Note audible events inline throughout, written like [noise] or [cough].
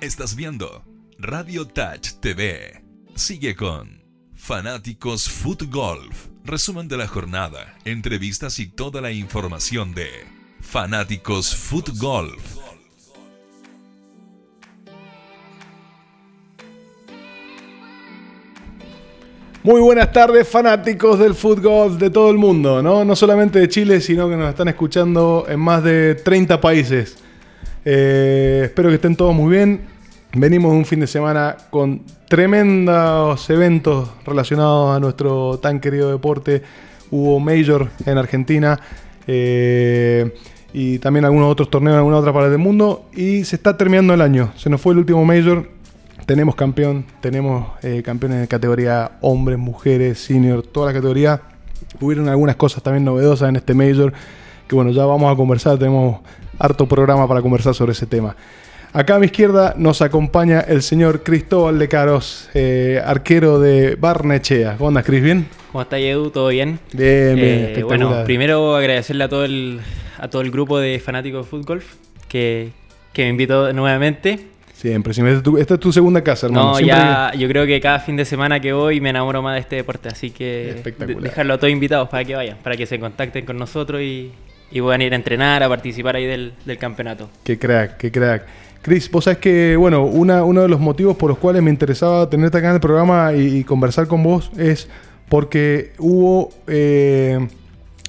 Estás viendo Radio Touch TV. Sigue con Fanáticos Foot Golf. Resumen de la jornada, entrevistas y toda la información de Fanáticos Foot Golf. Muy buenas tardes, fanáticos del fútbol de todo el mundo, ¿no? No solamente de Chile, sino que nos están escuchando en más de 30 países. Eh, espero que estén todos muy bien. Venimos un fin de semana con tremendos eventos relacionados a nuestro tan querido deporte. Hubo Major en Argentina eh, y también algunos otros torneos en alguna otra parte del mundo. Y se está terminando el año. Se nos fue el último Major tenemos campeón, tenemos eh, campeones de categoría hombres, mujeres, senior, toda la categoría. Hubieron algunas cosas también novedosas en este Major, que bueno, ya vamos a conversar, tenemos harto programa para conversar sobre ese tema. Acá a mi izquierda nos acompaña el señor Cristóbal de Caros, eh, arquero de Barnechea. ¿Cómo andas, Cris? ¿Bien? ¿Cómo está Edu? ¿Todo bien? Bien, bien. Eh, bueno, primero agradecerle a todo el, a todo el grupo de fanáticos de fútbol que, que me invitó nuevamente. Siempre, esta es tu segunda casa, hermano. No, ya, yo creo que cada fin de semana que voy me enamoro más de este deporte, así que dejarlo a todos invitados para que vayan, para que se contacten con nosotros y, y puedan ir a entrenar, a participar ahí del, campeonato. Qué crack, qué crack. Chris, vos sabés que, bueno, una, uno de los motivos por los cuales me interesaba tenerte acá en el programa y, conversar con vos es porque hubo eh,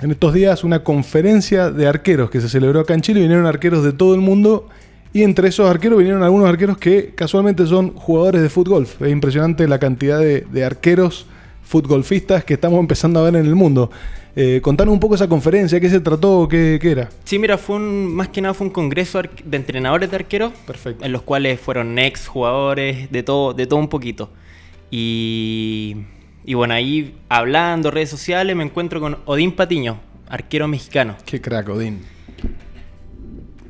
en estos días una conferencia de arqueros que se celebró acá en Chile, vinieron arqueros de todo el mundo y entre esos arqueros vinieron algunos arqueros que casualmente son jugadores de fútbol. Es impresionante la cantidad de, arqueros futbolfistas que estamos empezando a ver en el mundo. Eh, contanos un poco esa conferencia, qué se trató, qué, era. Sí, mira, fue un, más que nada fue un congreso de entrenadores de arqueros, Perfecto. en los cuales fueron ex jugadores, de todo, de todo un poquito. Y, y bueno, ahí hablando, redes sociales, me encuentro con Odín Patiño, arquero mexicano. Qué crack, Odín.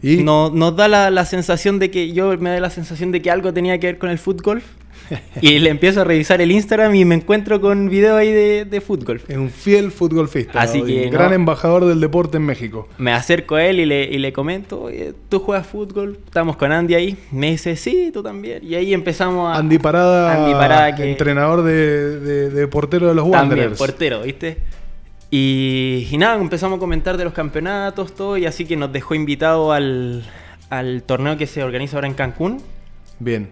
No, nos da la, sensación de que yo me da la sensación de que algo tenía que ver con el fútbol. [laughs] y le empiezo a revisar el Instagram y me encuentro con video ahí de, de fútbol. Es un fiel futbolista. Así que. Gran embajador del deporte en México. Me acerco a él y le, y le comento: ¿tú juegas fútbol? Estamos con Andy ahí. Me dice: Sí, tú también. Y ahí empezamos a. Andy Parada. Andy Parada, que. Entrenador de, de, portero de los Wanderers. También, portero, ¿viste? Y, nada, empezamos a comentar de los campeonatos, todo, y así que nos dejó invitado al, torneo que se organiza ahora en Cancún. Bien.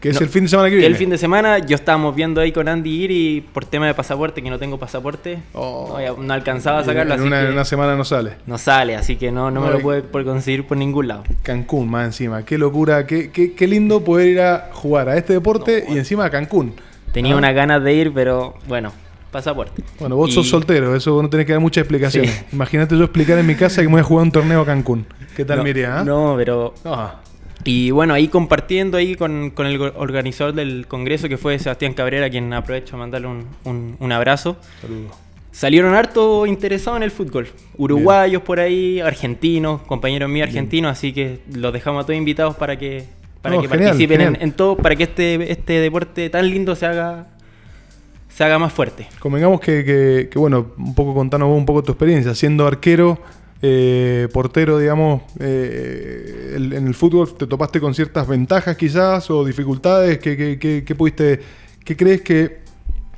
Que es el fin de semana que viene. El fin de semana, yo estábamos viendo ahí con Andy ir y por tema de pasaporte, que no tengo pasaporte, oh. no, alcanzaba a sacarlo. En, una, semana no sale. No sale, así que no, no, me lo puede por conseguir por ningún lado. Cancún, más encima. Qué locura, qué, qué, lindo poder ir a jugar a este deporte y encima a Cancún. Tenía ¿Ah? unas ganas de ir, pero bueno, pasaporte. Bueno, vos sos soltero, eso no tenés que dar mucha explicación. Imagínate yo explicar en mi casa que me voy a jugar un torneo a Cancún. ¿Qué tal no, ah? No, pero... Ah. Y bueno, ahí compartiendo ahí con, el organizador del congreso, que fue Sebastián Cabrera, quien aprovecho a mandarle un, abrazo. Saludos. Salieron harto interesados en el fútbol. Uruguayos por ahí, argentinos, compañeros míos argentinos, así que los dejamos a todos invitados para que, para que participen En, todo, para que este, este deporte tan lindo se haga se haga más fuerte. Convengamos que, bueno, un poco contanos vos un poco tu experiencia, siendo arquero, eh, portero, digamos, eh, en el fútbol te topaste con ciertas ventajas quizás o dificultades, ¿qué, pudiste, qué crees que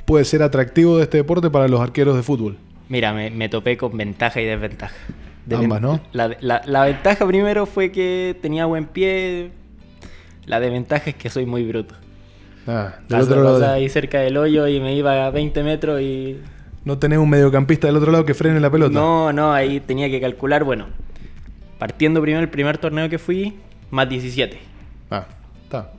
puede ser atractivo de este deporte para los arqueros de fútbol? Mira, me, topé con ventaja y desventaja. Ambas, ¿no? La, la, ventaja primero fue que tenía buen pie, la desventaja es que soy muy bruto. Ah, del otro lado. ahí cerca del hoyo y me iba a 20 metros y. ¿No tenés un mediocampista del otro lado que frene la pelota? No, no, ahí tenía que calcular, bueno. Partiendo primero el primer torneo que fui, más 17. Ah, está.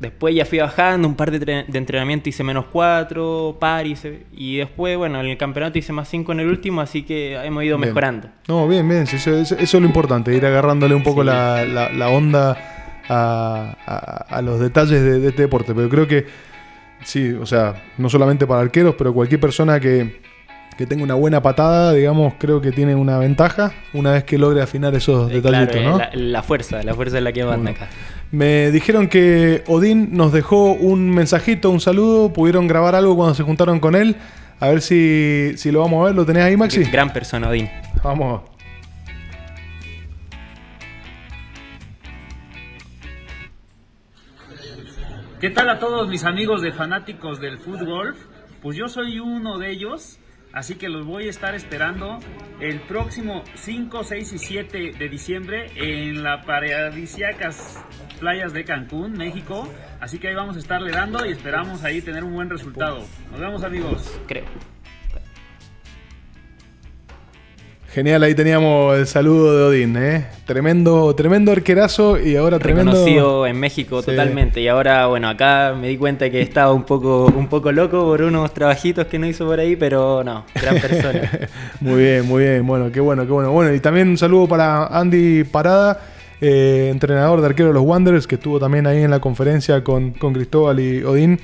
Después ya fui bajando, un par de, entrenamiento hice menos 4, par, y después, bueno, en el campeonato hice más 5 en el último, así que hemos ido mejorando. No, bien, bien, eso, es lo importante, ir agarrándole un poco la, la onda a, los detalles de, este deporte. Pero creo que sí, o sea, no solamente para arqueros, pero cualquier persona que, tenga una buena patada, digamos, creo que tiene una ventaja una vez que logre afinar esos eh, detallitos, ¿no? La, fuerza, la fuerza es la que manda acá. Me dijeron que Odín nos dejó un mensajito, un saludo, pudieron grabar algo cuando se juntaron con él. A ver si, si lo vamos a ver. ¿Lo tenés ahí, Maxi? Gran persona, Odín. Vamos. ¿Qué tal a todos mis amigos de fanáticos del fútbol? Pues yo soy uno de ellos, así que los voy a estar esperando el próximo 5, 6 y 7 de diciembre en la paradisíacas playas de Cancún, México. Así que ahí vamos a estarle dando y esperamos ahí tener un buen resultado. Nos vemos amigos. Creo. Genial, ahí teníamos el saludo de Odín, ¿eh? Tremendo, tremendo arquerazo y ahora tremendo... Reconocido en México totalmente. Y ahora, bueno, acá me di cuenta que estaba un poco, un poco loco por unos trabajitos que no hizo por ahí, pero no, gran persona. [laughs] muy bien, muy bien. Bueno, qué bueno, qué bueno. Bueno, y también un saludo para Andy Parada, eh, entrenador de arquero de los Wanderers, que estuvo también ahí en la conferencia con, con Cristóbal y Odín.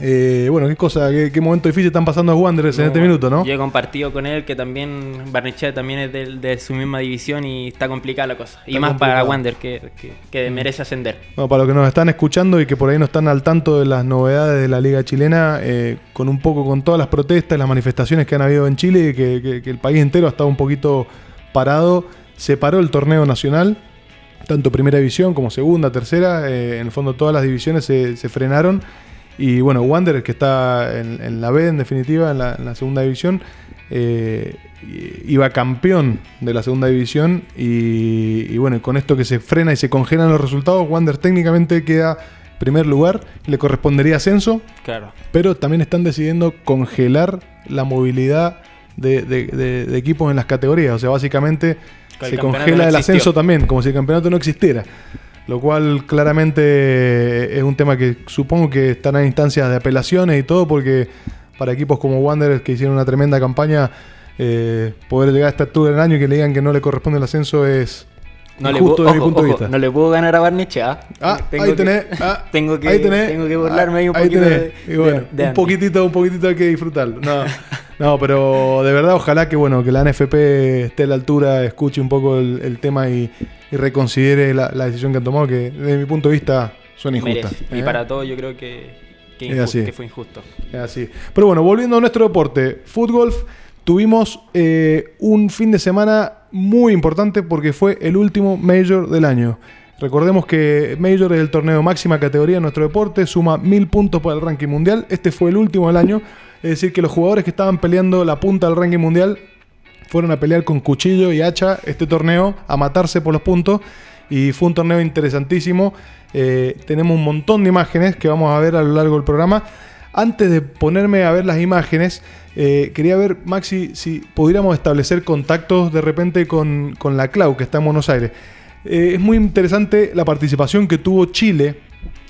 Eh, bueno, qué cosa, qué, momento difícil están pasando los Wanderers en este minuto, ¿no? Yo he compartido con él que también Barnechea también es de, su misma división y está complicada la cosa. y más para Wander que, que, mm. merece ascender. No, para los que nos están escuchando y que por ahí no están al tanto de las novedades de la Liga Chilena, eh, con un poco con todas las protestas, las manifestaciones que han habido en Chile, que, que el país entero ha estado un poquito parado, se paró el torneo nacional tanto primera división como segunda, tercera, eh, en el fondo todas las divisiones se, se frenaron y bueno, Wanderers, que está en, la B, en definitiva, en la, segunda división, eh, iba campeón de la segunda división. Y, bueno, con esto que se frena y se congelan los resultados, Wanderers técnicamente queda primer lugar, le correspondería ascenso. Claro. Pero también están decidiendo congelar la movilidad de, equipos en las categorías. O sea, básicamente se congela el ascenso también, como si el campeonato no existiera lo cual claramente es un tema que supongo que están en instancias de apelaciones y todo, porque para equipos como Wanderers que hicieron una tremenda campaña, eh, poder llegar a esta altura del año y que le digan que no le corresponde el ascenso es no justo desde mi punto de vista. No le puedo ganar a Barnechea. Ah, ahí tenés. [laughs] Ah, tengo, que, tengo que burlarme ahí un poquito. un poquitito, un poquitito hay que disfrutarlo. No. [laughs] No, pero de verdad, ojalá que bueno, que la NFP esté a la altura, escuche un poco el, tema y, reconsidere la, decisión que han tomado, que desde mi punto de vista son injustas. Y ¿eh? para todo yo creo que, fue injusto. Es así. Pero bueno, volviendo a nuestro deporte, fútbol, tuvimos eh, un fin de semana muy importante porque fue el último Major del año. Recordemos que Major es el torneo máxima categoría en nuestro deporte, suma mil puntos para el ranking mundial. Este fue el último del año. Es decir, que los jugadores que estaban peleando la punta del ranking mundial fueron a pelear con cuchillo y hacha este torneo, a matarse por los puntos. Y fue un torneo interesantísimo. Eh, tenemos un montón de imágenes que vamos a ver a lo largo del programa. Antes de ponerme a ver las imágenes, eh, quería ver, Maxi, si pudiéramos establecer contactos de repente con, la Clau, que está en Buenos Aires. Eh, es muy interesante la participación que tuvo Chile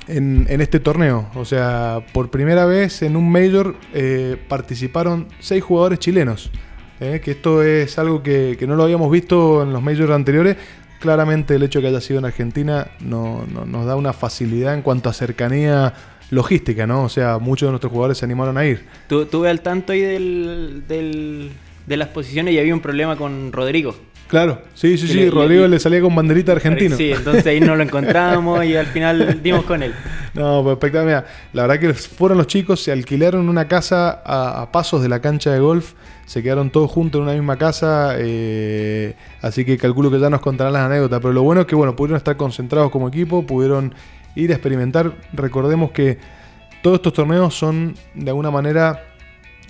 en, este torneo. O sea, por primera vez en un Major eh, participaron seis jugadores chilenos. Eh, que esto es algo que, no lo habíamos visto en los Majors anteriores. Claramente el hecho de que haya sido en Argentina no, nos da una facilidad en cuanto a cercanía logística, ¿no? O sea, muchos de nuestros jugadores se animaron a ir. Tuve al tanto ahí del, de las posiciones y había un problema con Rodrigo. Claro, sí, sí, sí. Rodrigo le, salía con banderita argentina. Sí, entonces ahí no lo encontramos y al final dimos con él. [laughs] No, pues espectacular. la verdad que fueron los chicos, se alquilaron una casa a, pasos de la cancha de golf, se quedaron todos juntos en una misma casa, eh, así que calculo que ya nos contarán las anécdotas. Pero lo bueno es que bueno, pudieron estar concentrados como equipo, pudieron ir a experimentar. Recordemos que todos estos torneos son de alguna manera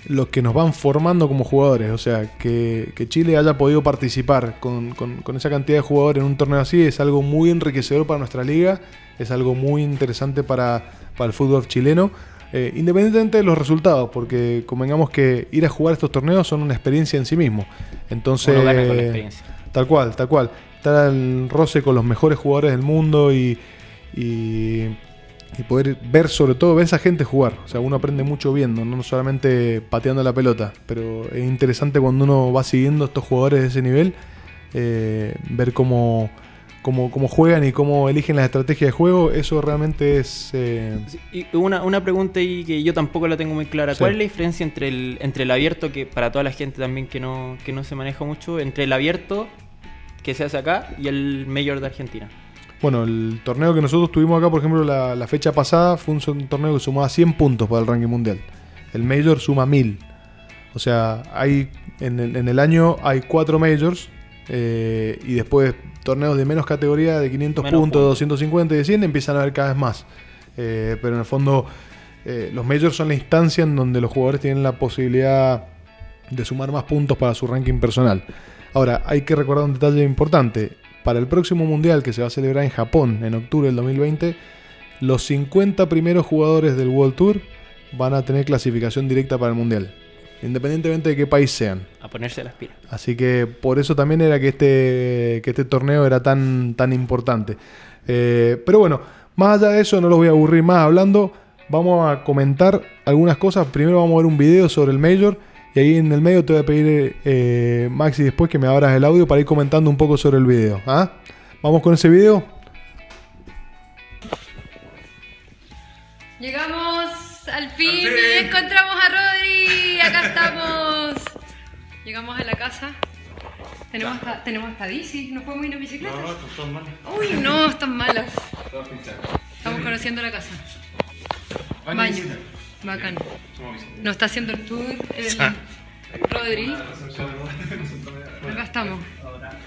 los que nos van formando como jugadores. O sea, que, Chile haya podido participar con, esa cantidad de jugadores en un torneo así es algo muy enriquecedor para nuestra liga, es algo muy interesante para, el fútbol chileno. Eh, independientemente de los resultados, porque convengamos que ir a jugar estos torneos son una experiencia en sí mismo. Entonces, tal cual, tal cual. Estar al roce con los mejores jugadores del mundo y y poder ver sobre todo ver a esa gente jugar. O sea, uno aprende mucho viendo, no solamente pateando la pelota, pero es interesante cuando uno va siguiendo a estos jugadores de ese nivel, eh, ver cómo, cómo, cómo, juegan y cómo eligen las estrategias de juego, eso realmente es... Eh, y una, una pregunta y que yo tampoco la tengo muy clara, ¿cuál es la diferencia entre el, entre el abierto, que para toda la gente también que no, que no se maneja mucho, entre el abierto que se hace acá y el mayor de Argentina? Bueno, el torneo que nosotros tuvimos acá, por ejemplo, la, fecha pasada, fue un, torneo que sumaba 100 puntos para el ranking mundial. El Major suma 1000. O sea, hay en el, año hay 4 Majors eh, y después torneos de menos categoría, de 500 puntos, 250 y de 100, empiezan a haber cada vez más. Eh, pero en el fondo, eh, los majors son la instancia en donde los jugadores tienen la posibilidad de sumar más puntos para su ranking personal. Ahora, hay que recordar un detalle importante. Para el próximo mundial que se va a celebrar en Japón en octubre del 2020, los 50 primeros jugadores del World Tour van a tener clasificación directa para el mundial independientemente de qué país sean. A ponerse las pilas. Así que por eso también era que este, que este torneo era tan, tan importante. Eh, pero bueno, más allá de eso, no los voy a aburrir más hablando. Vamos a comentar algunas cosas. Primero vamos a ver un video sobre el Major. Y ahí en el medio te voy a pedir, eh, Maxi, después que me abras el audio para ir comentando un poco sobre el video. ¿ah? Vamos con ese video. Llegamos al fin, y encontramos a Rodri. Acá estamos. [laughs] Llegamos a la casa. Tenemos hasta, tenemos hasta bici. ¿No podemos ir en bicicleta? No, están malas. Uy, no, están malas. Estamos conociendo la casa. Baño. Bacán. Nos está haciendo el tour el Rodri. Acá estamos.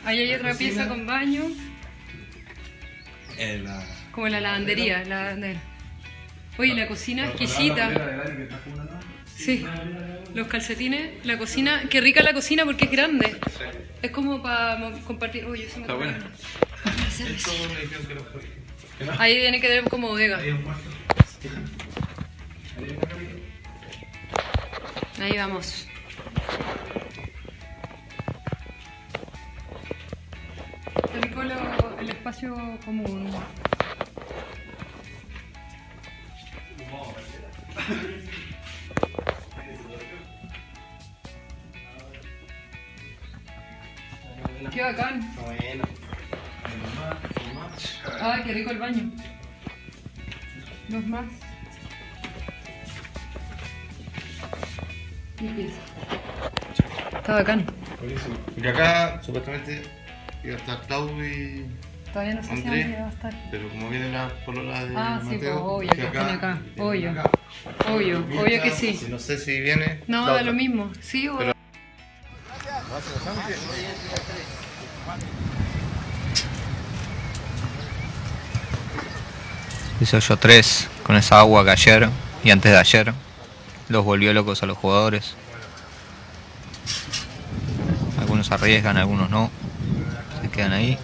Ahí hay otra pieza con baño. Como la lavandería, la lavandería. Oye, la cocina exquisita. Sí, los calcetines, la cocina. Qué rica la cocina porque es grande. Es como para compartir. Oye, eso me Está bueno. Ahí tiene que tener como bodega. Ahí vamos. El espacio común. Qué bacán. Bueno. Ay, qué rico el baño. Dos más. Está bacán. Y acá, supuestamente, iba a estar Claudio y. Todavía no sé si va a estar. Pero como viene la polola de. Ah, sí, pues obvio, que acá, acá. Obvio. Obvio, obvio que sí. No sé si viene. No, da lo mismo. Sí, o. Pero... 18-3 con esa agua que ayer y antes de ayer los volvió locos a los jugadores. Algunos arriesgan, algunos no. Se quedan ahí.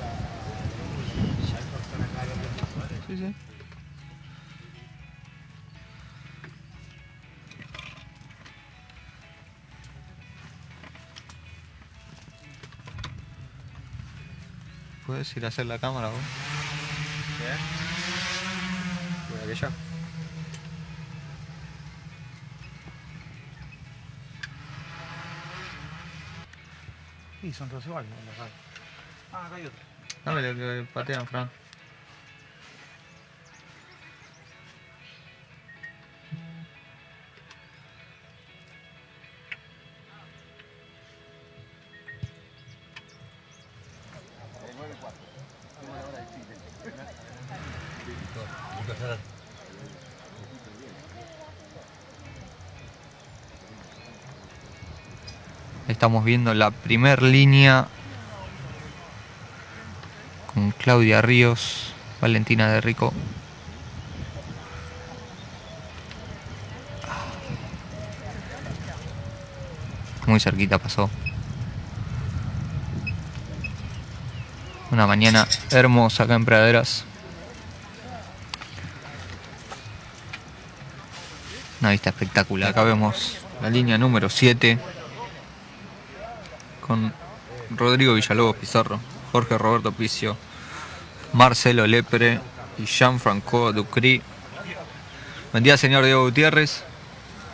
¿Puedes ir a hacer la cámara vos? Voy a ya. Todos iguales, ¿no? Ah, acá hay otro. Dame el que patean, Fran. Estamos viendo la primer línea con Claudia Ríos, Valentina de Rico. Muy cerquita pasó. Una mañana hermosa acá en Praderas. Una vista espectacular. Acá vemos la línea número 7 con Rodrigo Villalobos Pizarro, Jorge Roberto Picio, Marcelo Lepre y Jean-Franco Ducry. Buen día, señor Diego Gutiérrez.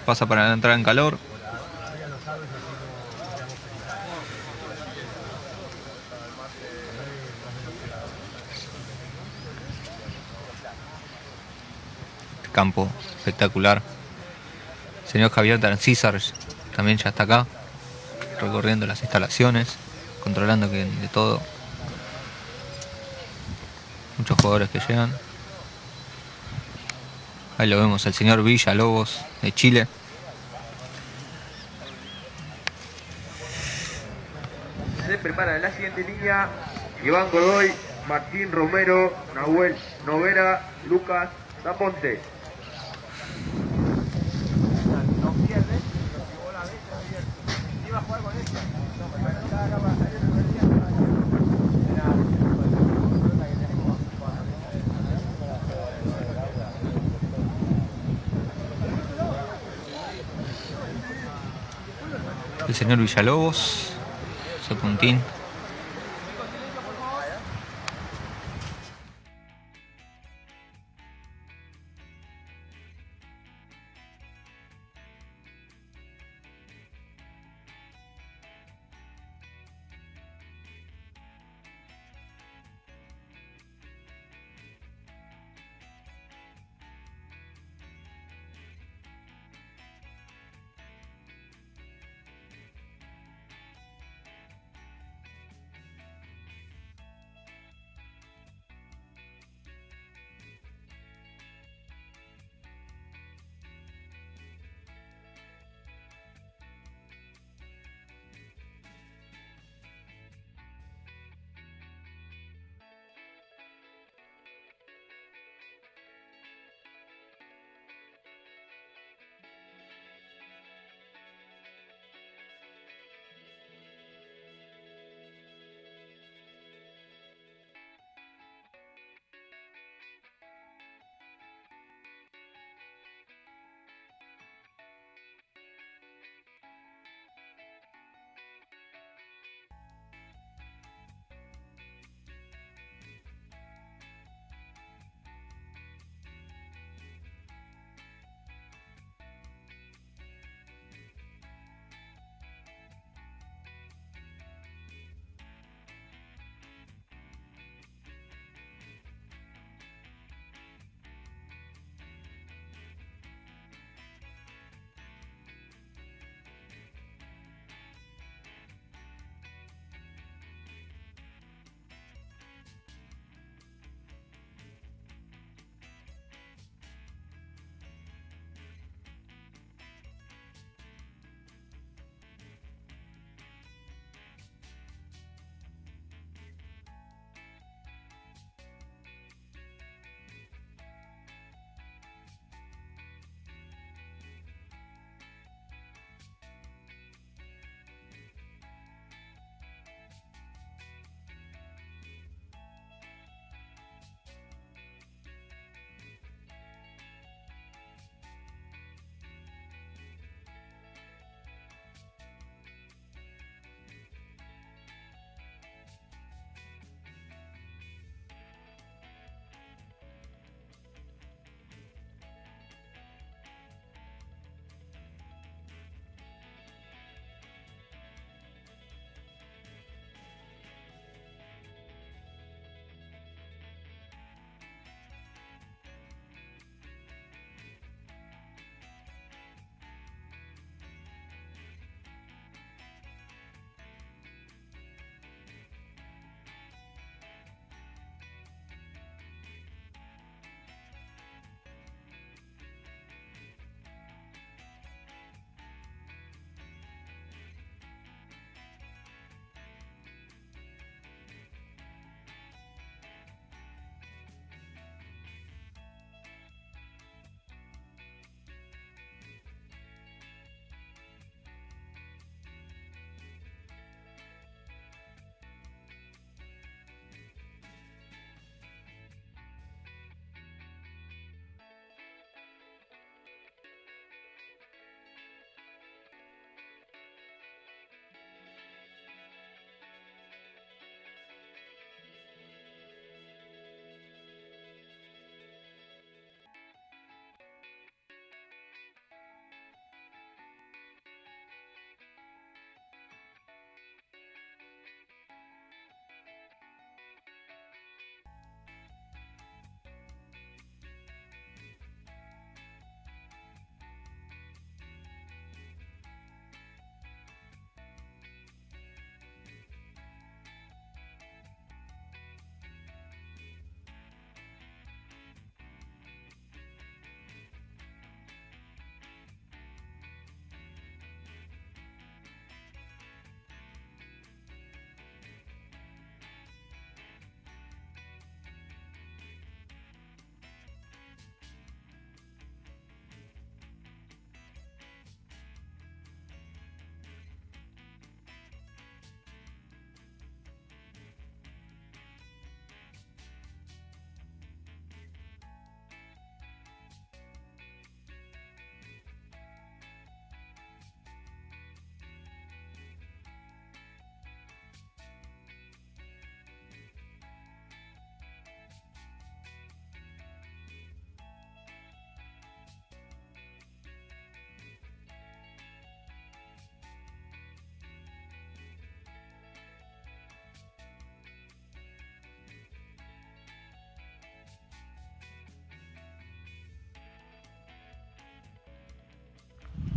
Pasa para entrar en calor. campo espectacular. Señor Javier Tancísar también ya está acá recorriendo las instalaciones, controlando que de todo. Muchos jugadores que llegan. Ahí lo vemos, el señor Villa Lobos de Chile. Se prepara la siguiente línea. Iván Godoy, Martín Romero, Nahuel Novera, Lucas Daponte. El señor Villalobos, puntín.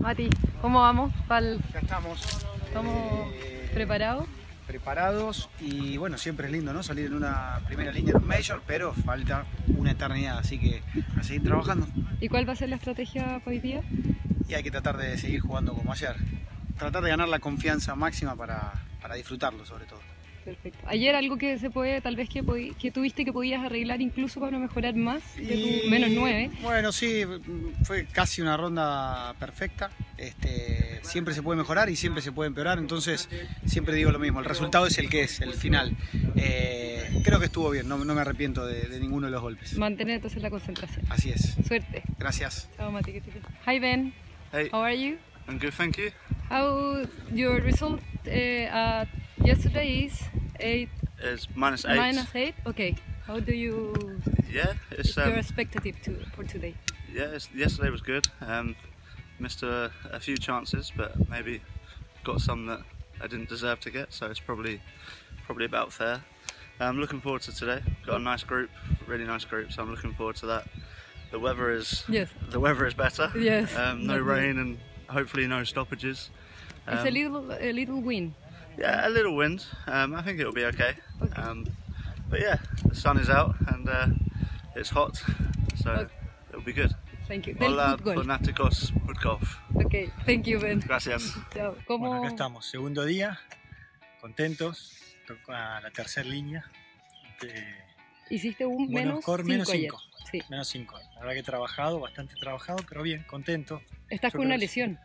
Mati, ¿cómo vamos? Pal... Ya estamos. ¿Estamos eh, preparados? Preparados y bueno, siempre es lindo, ¿no? Salir en una primera línea un Major, pero falta una eternidad, así que a seguir trabajando. ¿Y cuál va a ser la estrategia hoy día? Y hay que tratar de seguir jugando como ayer. Tratar de ganar la confianza máxima para, para disfrutarlo sobre todo. Perfecto. Ayer algo que se puede, tal vez que, tuviste que podías arreglar incluso para mejorar más de Y- tu menos 9. Bueno, sí, fue casi una ronda perfecta. Este, siempre se puede mejorar y siempre se puede empeorar, entonces siempre digo lo mismo, el resultado es el que es, el final. Eh, creo que estuvo bien, no, no me arrepiento de, de ninguno de los golpes. Mantener entonces la concentración. Así es. Suerte. Gracias. Chao, Mati. Hi, Ben. Hey. How are you? I'm good, thank you. How your result uh, at yesterday is 8 It's minus eight. minus 8? Okay. How do you Yeah, it's your um, expectative to, for today? Yeah. Yesterday was good. Um, missed a, a few chances, but maybe got some that I didn't deserve to get. So it's probably probably about fair. I'm looking forward to today. Got a nice group, really nice group. So I'm looking forward to that. The weather is Yes. the weather is better. Yes, Um, no rain and hopefully no stoppages. it's a Um, little a little win. Yeah, a little wind. Um, I think it'll be okay. Um, but yeah, the sun is out and uh, it's hot, so it'll be good. Thank you. Del Hola, fútbol. fanáticos Foot Golf. Ok, thank you, Ben. Gracias. Chao. ¿Cómo? Bueno, acá estamos, segundo día, contentos, toca la tercera línea. Eh, Hiciste un menos score 5 menos ayer. 5. Sí. Menos 5. La verdad que he trabajado, bastante trabajado, pero bien, contento. Estás Yo con una lesión.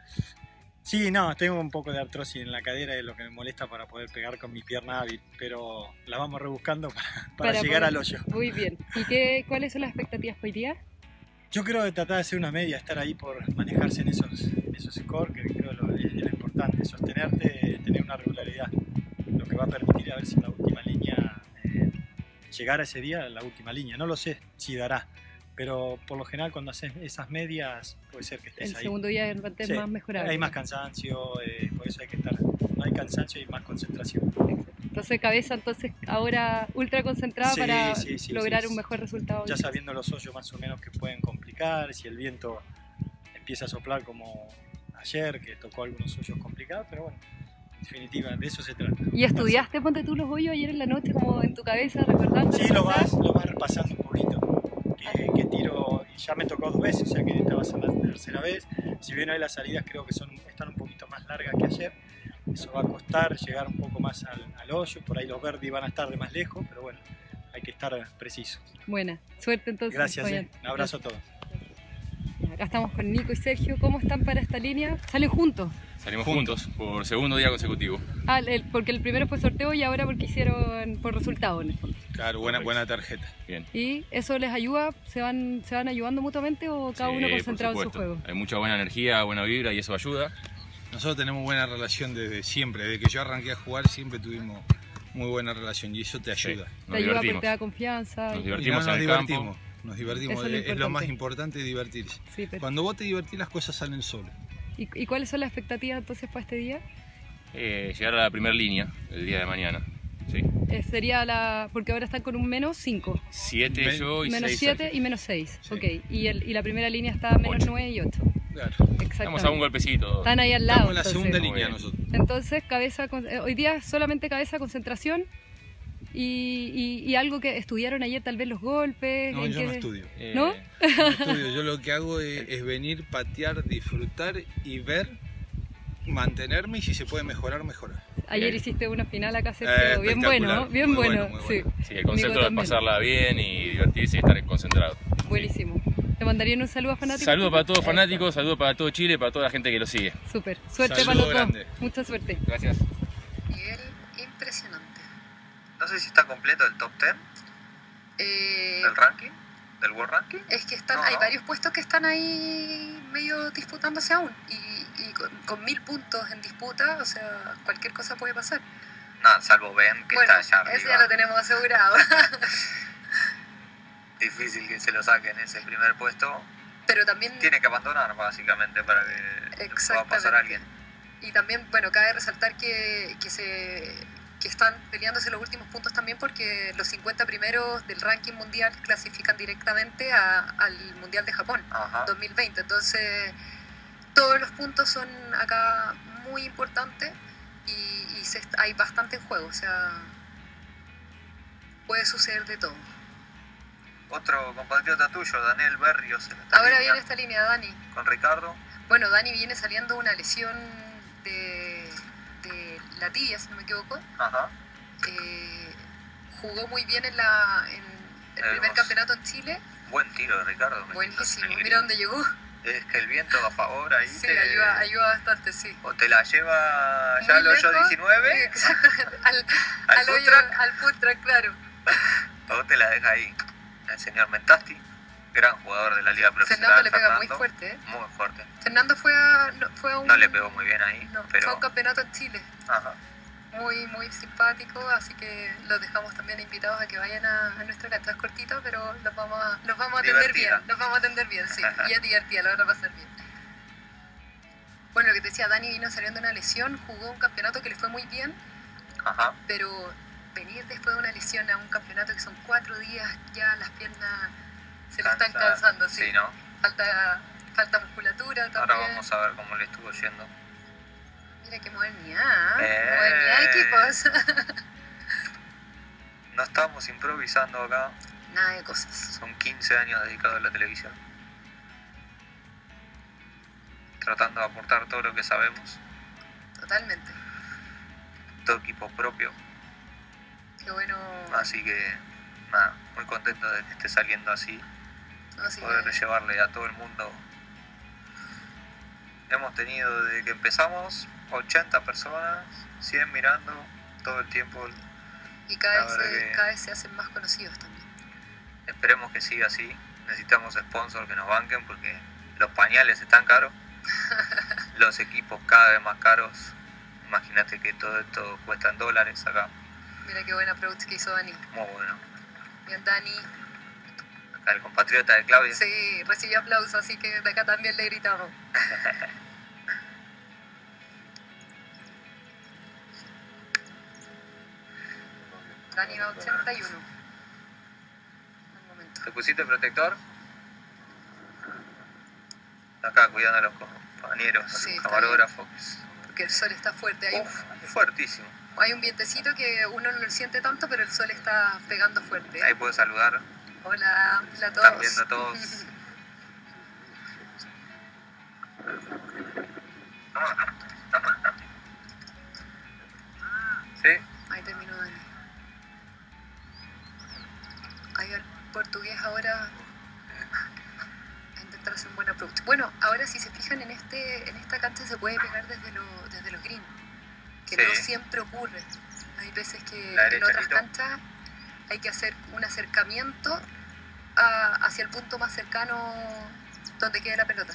Sí, no, tengo un poco de artrosis en la cadera, es lo que me molesta para poder pegar con mi pierna hábil, pero la vamos rebuscando [laughs] para, para llegar poder- al hoyo. Muy bien. ¿Y qué, cuáles son las expectativas para hoy día? Yo creo que tratar de hacer una media, estar ahí por manejarse en esos, en esos scores, que creo lo, es lo importante, sostenerte, tener una regularidad, lo que va a permitir a ver si la última línea, eh, llegar a ese día, la última línea, no lo sé si dará, pero por lo general cuando haces esas medias puede ser que estés El ahí. segundo día es Sí, más mejorable. Hay más cansancio, eh, por eso hay que estar, no hay cansancio y más concentración. Entonces, cabeza, entonces ahora ultra concentrada Sí, para sí, sí, lograr un mejor resultado. ya sabiendo los hoyos más o menos que pueden complicar, si el viento empieza a soplar como ayer, que tocó algunos hoyos complicados, pero bueno, en definitiva, de eso se trata. ¿Y estudiaste, ponte tú los hoyos ayer en la noche, como en tu cabeza, recordando? Sí, lo vas, lo vas repasando un poquito, que, que tiro, y ya me tocó dos veces, o sea que esta va a ser la tercera vez, si bien hoy las salidas creo que son, están un poquito más largas que ayer, eso va a costar llegar un poco más al, al hoyo, por ahí los verdes van a estar de más lejos, pero bueno, hay que estar preciso. Buena, suerte entonces. Gracias, eh. un abrazo a todos. Acá estamos con Nico y Sergio. ¿Cómo están para esta línea? ¿Salen juntos? Salimos juntos por segundo día consecutivo. Ah, el- porque el primero fue sorteo y ahora porque hicieron por resultado en el fondo. Claro, buena, buena tarjeta. Bien. ¿Y eso les ayuda? ¿Se van, se van ayudando mutuamente o cada Sí, uno por concentrado en su juego? Hay mucha buena energía, buena vibra y eso ayuda. Nosotros tenemos buena relación desde siempre, desde que yo arranqué a jugar siempre tuvimos muy buena relación y eso te ayuda. Te ayuda porque te da confianza. y- Y no, nos divertimos, nos divertimos, Eso es lo es, más importante divertirse. Sí, pero- Cuando vos te divertís las cosas salen solas. ¿Y, y cuáles son las expectativas entonces para este día? Eh, llegar a la primera línea el día de mañana. Sí. Eh, sería la. Porque ahora están con un menos 5. Siete yo y Menos seis 7 Sergio. y menos 6. Ok. Y, el, y la primera línea está menos 9 y 8. Exactamente. Estamos a un golpecito. Están ahí al lado. Estamos en la entonces- segunda Muy línea nosotros. Entonces, cabeza, con- eh, hoy día solamente cabeza, concentración y, y- y algo que estudiaron ayer, tal vez los golpes. No, yo no qué- estudio. ¿No? No estudio. Yo lo que hago es, es venir, patear, disfrutar y ver, mantenerme y si se puede mejorar, mejorar. Ayer hiciste una final acá. Eh, bien bueno, bien Muy bueno. bueno, muy sí. Sí, el concepto también. pasarla bien y divertirse y estar concentrado. Buenísimo. ¿Te mandarían un saludo a fanáticos? Saludos para todos los fanáticos, saludos para todo Chile, para toda la gente que lo sigue. Súper. Suerte Saludo para los dos. Mucha suerte. Gracias. Nivel impresionante. No sé si está completo el top 10 Eh, del ranking, del World Ranking. es que están, No, hay no. varios puestos que están ahí medio disputándose aún. Y, y con, con mil puntos en disputa, o sea, cualquier cosa puede pasar. No, salvo Ben, que bueno, está allá eso arriba. ya lo tenemos asegurado. [laughs] Difícil que se lo saquen ese primer puesto. Pero también Tiene que abandonar, básicamente, para que pueda pasar a alguien. Y también, bueno, cabe resaltar que, que se que están peleándose los últimos puntos también porque los 50 primeros del ranking mundial clasifican directamente a- al Mundial de Japón Ajá. 2020. Entonces, todos los puntos son acá muy importantes y, hay bastante en juego, o sea, puede suceder de todo. Otro compatriota tuyo, Daniel Berrios. Ahora viene esta línea, Dani. Con Ricardo. Bueno, Dani viene saliendo una lesión de, de la tibia, si no me equivoco. Ajá. Eh, jugó muy bien en, la, en el primer campeonato en Chile. Buen tiro de Ricardo. Buenísimo, mira dónde llegó. Es que el viento a favor ahí. Sí, ayuda, ayuda bastante, sí. O te la lleva ya al hoyo 19. Exacto, al, al, hoyo, al food track, claro. [laughs] o te la deja ahí. El señor Mentasti, gran jugador de la Liga Profesional. Fernando le pega muy fuerte, ¿eh? Muy fuerte. Fernando fue a, fue a un... No le pegó muy bien ahí, no, pero... Fue a un campeonato en Chile. Ajá muy, muy simpático, así que los dejamos también invitados a que vayan a, nuestra cancha. Es cortito, pero los vamos a, los vamos a atender bien. Los vamos a atender bien, sí. y es divertida, la verdad va a ser bien. Bueno, lo que te decía, Dani vino saliendo de una lesión, jugó un campeonato que le fue muy bien, Ajá. pero venir después de una lesión a un campeonato que son cuatro días, ya las piernas se le están cansando, sí. sí ¿no? Falta, falta musculatura también. Ahora vamos a ver cómo le estuvo yendo. Mira qué modernidad. Eh. Modernidad equipos. [laughs] no estamos improvisando acá. Nada de cosas. Son 15 años dedicados a la televisión. Tratando de aportar todo lo que sabemos. Totalmente. Todo equipo propio. Qué bueno. Así que, nada, muy contento de que esté saliendo así. poder llevarle a todo el mundo. Hemos tenido desde que empezamos 80 personas, 100 mirando todo el tiempo. Y cada vez, se, cada vez se hacen más conocidos también. Esperemos que siga así. Necesitamos sponsors que nos banquen porque los pañales están caros, [laughs] los equipos cada vez más caros. Imagínate que todo esto cuesta en dólares acá. Mira qué buena approach que hizo Dani. Muy bueno. Bien, Dani. Acá el compatriota de Claudia. Sí, recibió aplausos, así que de acá también le gritamos. [laughs] Dani va 81. ¿Te pusiste protector? Acá cuidando a los compañeros, a los camarógrafos. Porque el sol está fuerte. Hay fuertísimo. Hay un vientecito que uno no lo siente tanto, pero el sol está pegando fuerte. Ahí puedo saludar. Hola, hola a todos. Están viendo a todos. [laughs] ¿Sí? Ahí terminó Dani. Ahí el portugués ahora a intentar hacer un buen approach. Bueno, ahora si se fijan en este en esta cancha se puede pegar desde, lo, desde los greens, que no siempre ocurre. Hay veces que en otras canchas hay que hacer un acercamiento hacia el punto más cercano donde quede la pelota.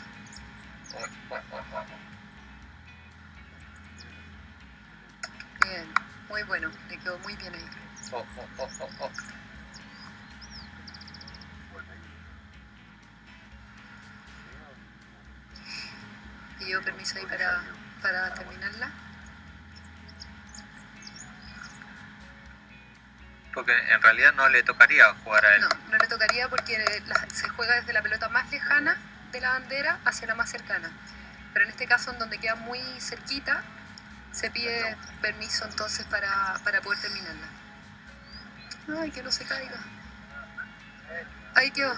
Bien, muy bueno, le quedó muy bien ahí. yo permiso ahí para, para terminarla. Porque en realidad no le tocaría jugar a él. No, no le tocaría porque se juega desde la pelota más lejana de la bandera hacia la más cercana. Pero en este caso, en donde queda muy cerquita, se pide permiso entonces para, para poder terminarla. Ay, que no se caiga. Ahí quedó.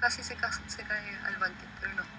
Casi se, se cae al banque, pero no.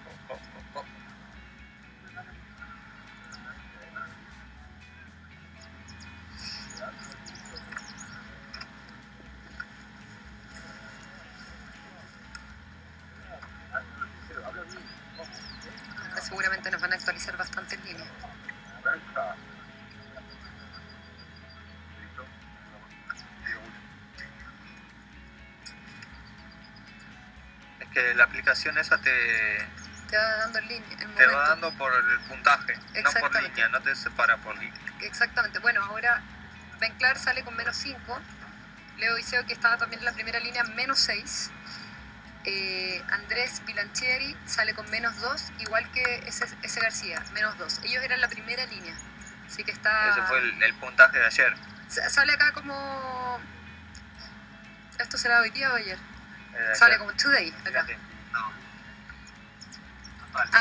Esa te... Te va dando línea. te va dando por el puntaje, no por línea, no te separa por línea. Exactamente. Bueno, ahora Ben Clark sale con menos 5. Leo Iseo, que estaba también en la primera línea, menos 6. Eh, Andrés Bilancheri sale con menos 2, igual que ese, ese, García, menos 2. Ellos eran la primera línea, así que está... Ese fue el, puntaje de ayer. Sale acá como... ¿Esto será hoy día o ayer? sale como today, acá.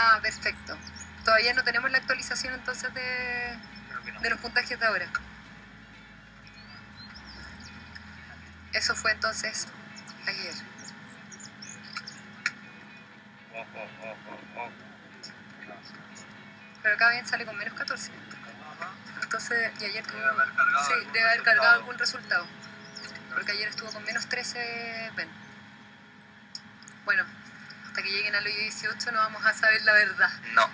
Ah, perfecto. Todavía no tenemos la actualización entonces de, de los puntajes de ahora. Eso fue entonces ayer. Pero acá bien sale con menos 14. Entonces, y ayer tuvo. Sí, debe haber cargado algún resultado. Porque ayer estuvo con menos 13 Ben. Bueno, hasta que lleguen al hoyo 18 no vamos a saber la verdad. No.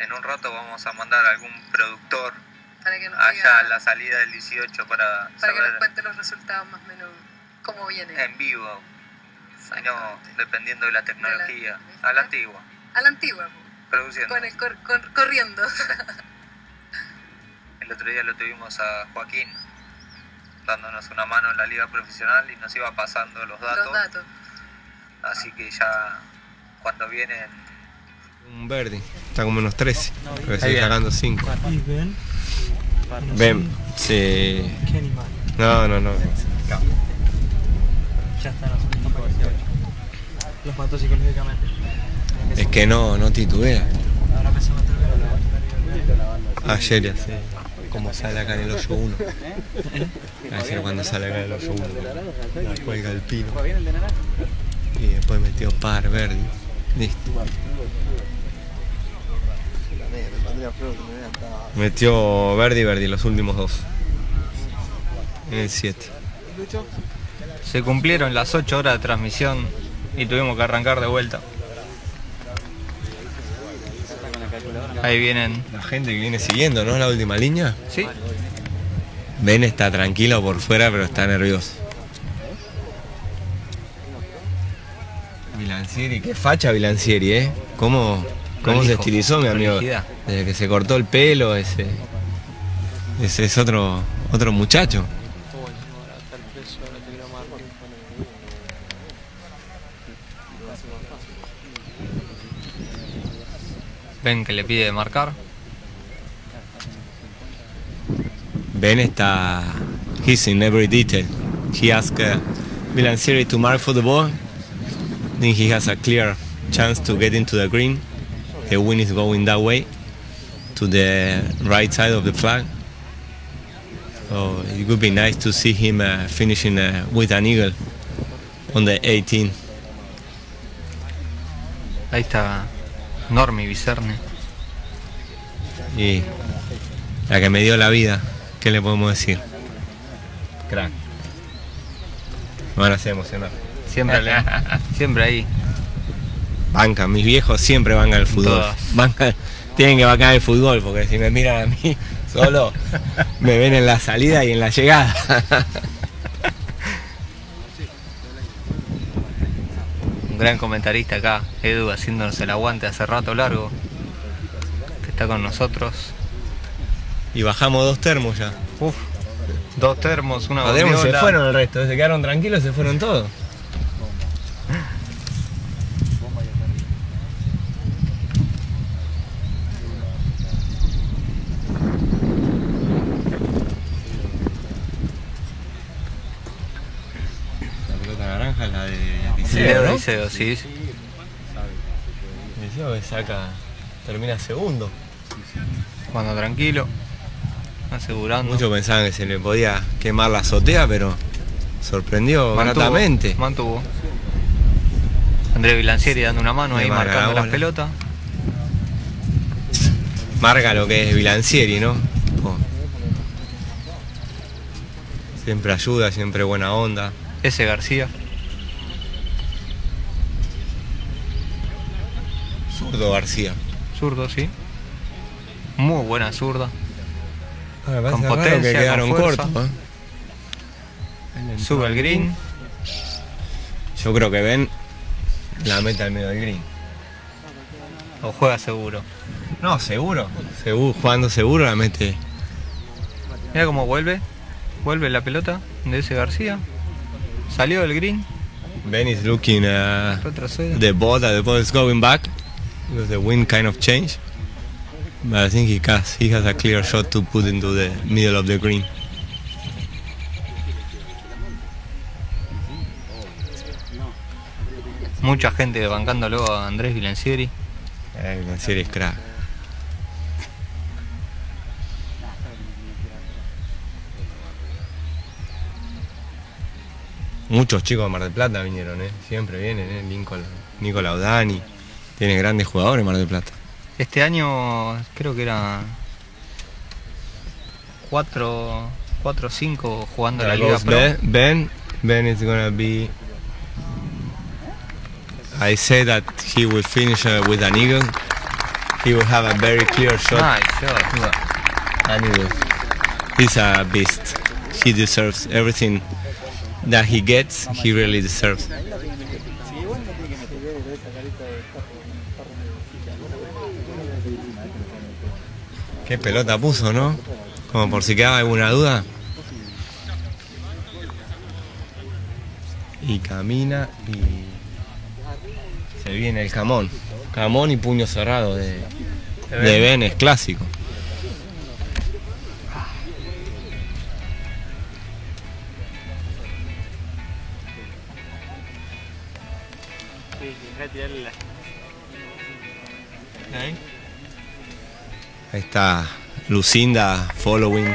En un rato vamos a mandar a algún productor Para que nos, allá diga- a la salida del 18 para para que nos saber cuente los resultados más o menos cómo vienen. en vivo. No dependiendo de la tecnología. A la antigua. A la antigua, Produciendo. con el cor- cor- corriendo. [laughs] El otro día lo tuvimos a Joaquín dándonos una mano en la liga profesional y nos iba pasando los datos. Los datos. Así que ya cuando vienen Un verde, está como unos 13, pero Ahí sigue viene. sacando 5. ¿Y Ben? Ven, sí. ¿Qué animal? No, no, no. Ya está, no son tampoco Los mató psicológicamente. Es que no, no titubea. Ahora empezamos a Ayer ya sé cómo sale acá en el hoyo 1. Ayer cuando sale acá en el hoyo 1, la cuelga el pino. Y después metió par verde. Listo. Metió verde y verde los últimos dos. En el 7. Se cumplieron las 8 horas de transmisión y tuvimos que arrancar de vuelta. Ahí vienen. La gente que viene siguiendo, ¿no? La última línea. Sí. Ben está tranquilo por fuera, pero está nervioso. Bilancieri, qué facha Bilancieri, ¿eh? ¿Cómo, cómo se estilizó mi amigo? prolijidad. Desde que se cortó el pelo, ese, ese es otro, otro muchacho. Ven que le pide marcar. Ben está. He's in every detail. He asked uh, Bilancieri to mark for the ball. Then he has a clear chance to get into the green. The wind is going that way, to the right side of the flag. So it would be nice to see him uh, finishing uh, with an eagle on the 18. Ahí está Normi Vicerne. Y la que me dio la vida, ¿qué le podemos decir? Crack. Me van a hacer emocionar. Siempre, [laughs] siempre ahí. Banca, mis viejos siempre bancan el fútbol. [laughs] Bancan- tienen que bancar el fútbol, porque si me miran a mí [laughs] solo, me ven en la salida y en la llegada. Un gran comentarista acá, Edu, haciéndonos el aguante hace rato largo. Que está con nosotros. Y bajamos dos termos ya. Uf, dos termos, una termos se fueron el resto, se quedaron tranquilos, se fueron todos. 15. Sí, que saca, termina segundo. Cuando tranquilo, asegurando. Muchos pensaban que se le podía quemar la azotea, pero sorprendió gratamente. Mantuvo. André Vilancieri dando una mano ahí, marcando la las pelotas. Marca lo que es Vilancieri, ¿no? Siempre ayuda, siempre buena onda. Ese García. Zurdo García. Zurdo, sí. Muy buena zurda. Ah, me Con potencia, que quedaron con fuerza. cortos. ¿eh? Sube el green. Yo creo que ven la meta al medio del green. O juega seguro. No, seguro. Seguro, jugando seguro la mete. Mira cómo vuelve. Vuelve la pelota de ese García. Salió del green. Ben is looking uh, the ball that the ball is going back because the wind kind of changed. But I think he has he has a clear shot to put into the middle of the green. Mucha gente bancándolo a Andrés Vilancieri. Eh, Vilancieri es crack. Muchos chicos de Mar del Plata vinieron, ¿eh? Siempre vienen, ¿eh? Lincoln, Nico Laudani. Tiene grandes jugadores Mar del Plata. Este año creo que era 4 o 5 jugando la Liga Pro. Ben, ben, ben is gonna be. I say that he will finish uh, with an eagle. He will have a very clear shot. Nice shot. He will. He's a beast. He deserves everything that he gets. He really deserves. Qué pelota puso, ¿no? Como por si quedaba alguna duda. Y camina y se viene el camón. Camón y puño cerrado de, de Ben es clásico. Está Lucinda following.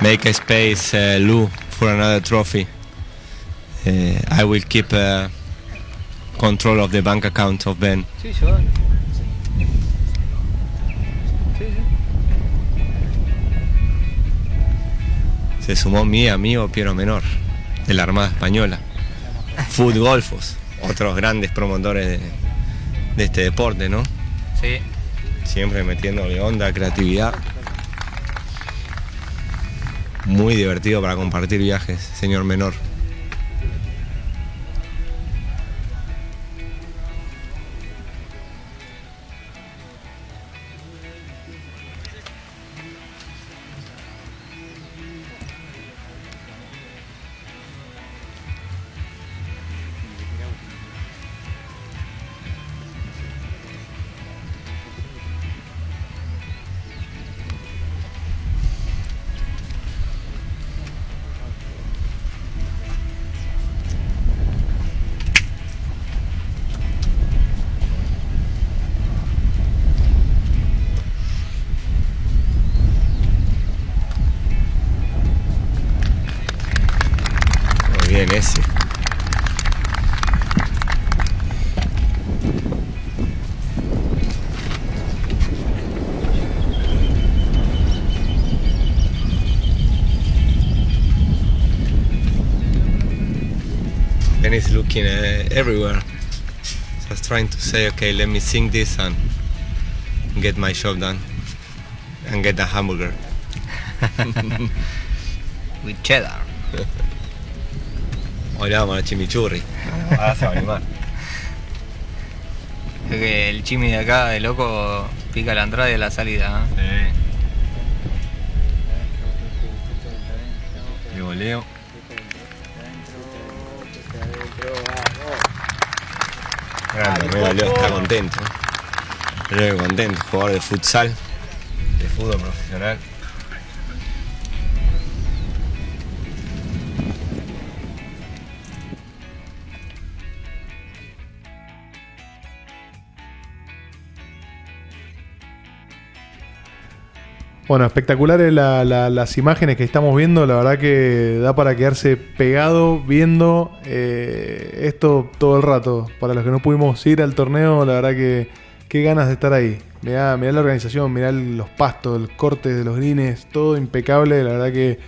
Make a space, uh, Lou, for another trophy. Uh, I will keep uh, control of the bank account of Ben. Sí. Se sumó mi amigo Piero Menor, de la Armada Española. [laughs] Food Golfos, otros grandes promotores de, de este deporte, ¿no? Sí. Siempre metiéndole onda, creatividad. Muy divertido para compartir viajes, señor Menor. Ese. Ben is looking uh, everywhere. Just trying to say, okay, let me sing this and get my job done. And get a hamburger. [laughs] With cheddar. Hoy le vamos a chimichurri. Ahora se va a animar. Es que el chimi de acá, de loco, pica la entrada y la salida. ¿eh? De voleo. Grande, me valió, está contento. Creo que contento, jugador de futsal, de fútbol profesional. Bueno, espectaculares la- la- las imágenes que estamos viendo. La verdad que da para quedarse pegado viendo eh, esto todo el rato. Para los que no pudimos ir al torneo, la verdad que qué ganas de estar ahí. Mirá, mirá la organización, mirá los pastos, el corte de los greens, todo impecable. La verdad que.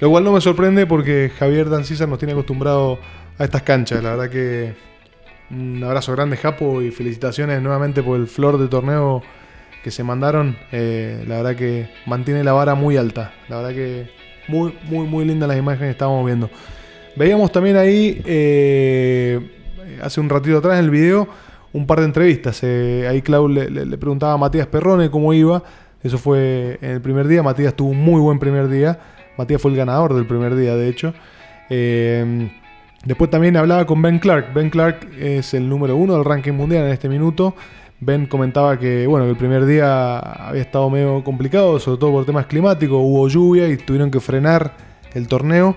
Lo cual no me sorprende porque Javier Dancisa nos tiene acostumbrado a estas canchas. La verdad que. Un abrazo grande, Japo, y felicitaciones nuevamente por el flor de torneo que se mandaron. Eh, la verdad que mantiene la vara muy alta. La verdad que muy, muy, muy lindas las imágenes que estábamos viendo. Veíamos también ahí, eh, hace un ratito atrás en el video, un par de entrevistas. Eh, ahí Clau le, preguntaba a Matías Perrone cómo iba. Eso fue en el primer día. Matías tuvo un muy buen primer día. Matías fue el ganador del primer día, de hecho. Después también hablaba con Ben Clark. Ben Clark es el número uno del ranking mundial en este minuto. Ben comentaba que, bueno, que el primer día había estado medio complicado, sobre todo por temas climáticos, hubo lluvia y tuvieron que frenar el torneo.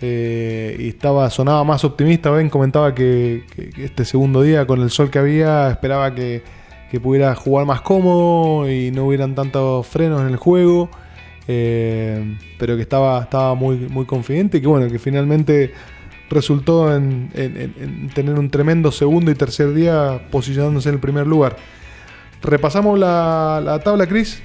eh, y estaba sonaba más optimista. Ben comentaba que, este segundo día, con el sol que había, esperaba que, pudiera jugar más cómodo y no hubieran tantos frenos en el juego. Eh, pero que estaba, estaba muy, muy confidente y que bueno, que finalmente resultó en, tener un tremendo segundo y tercer día posicionándose en el primer lugar. Repasamos la, la tabla, Chris.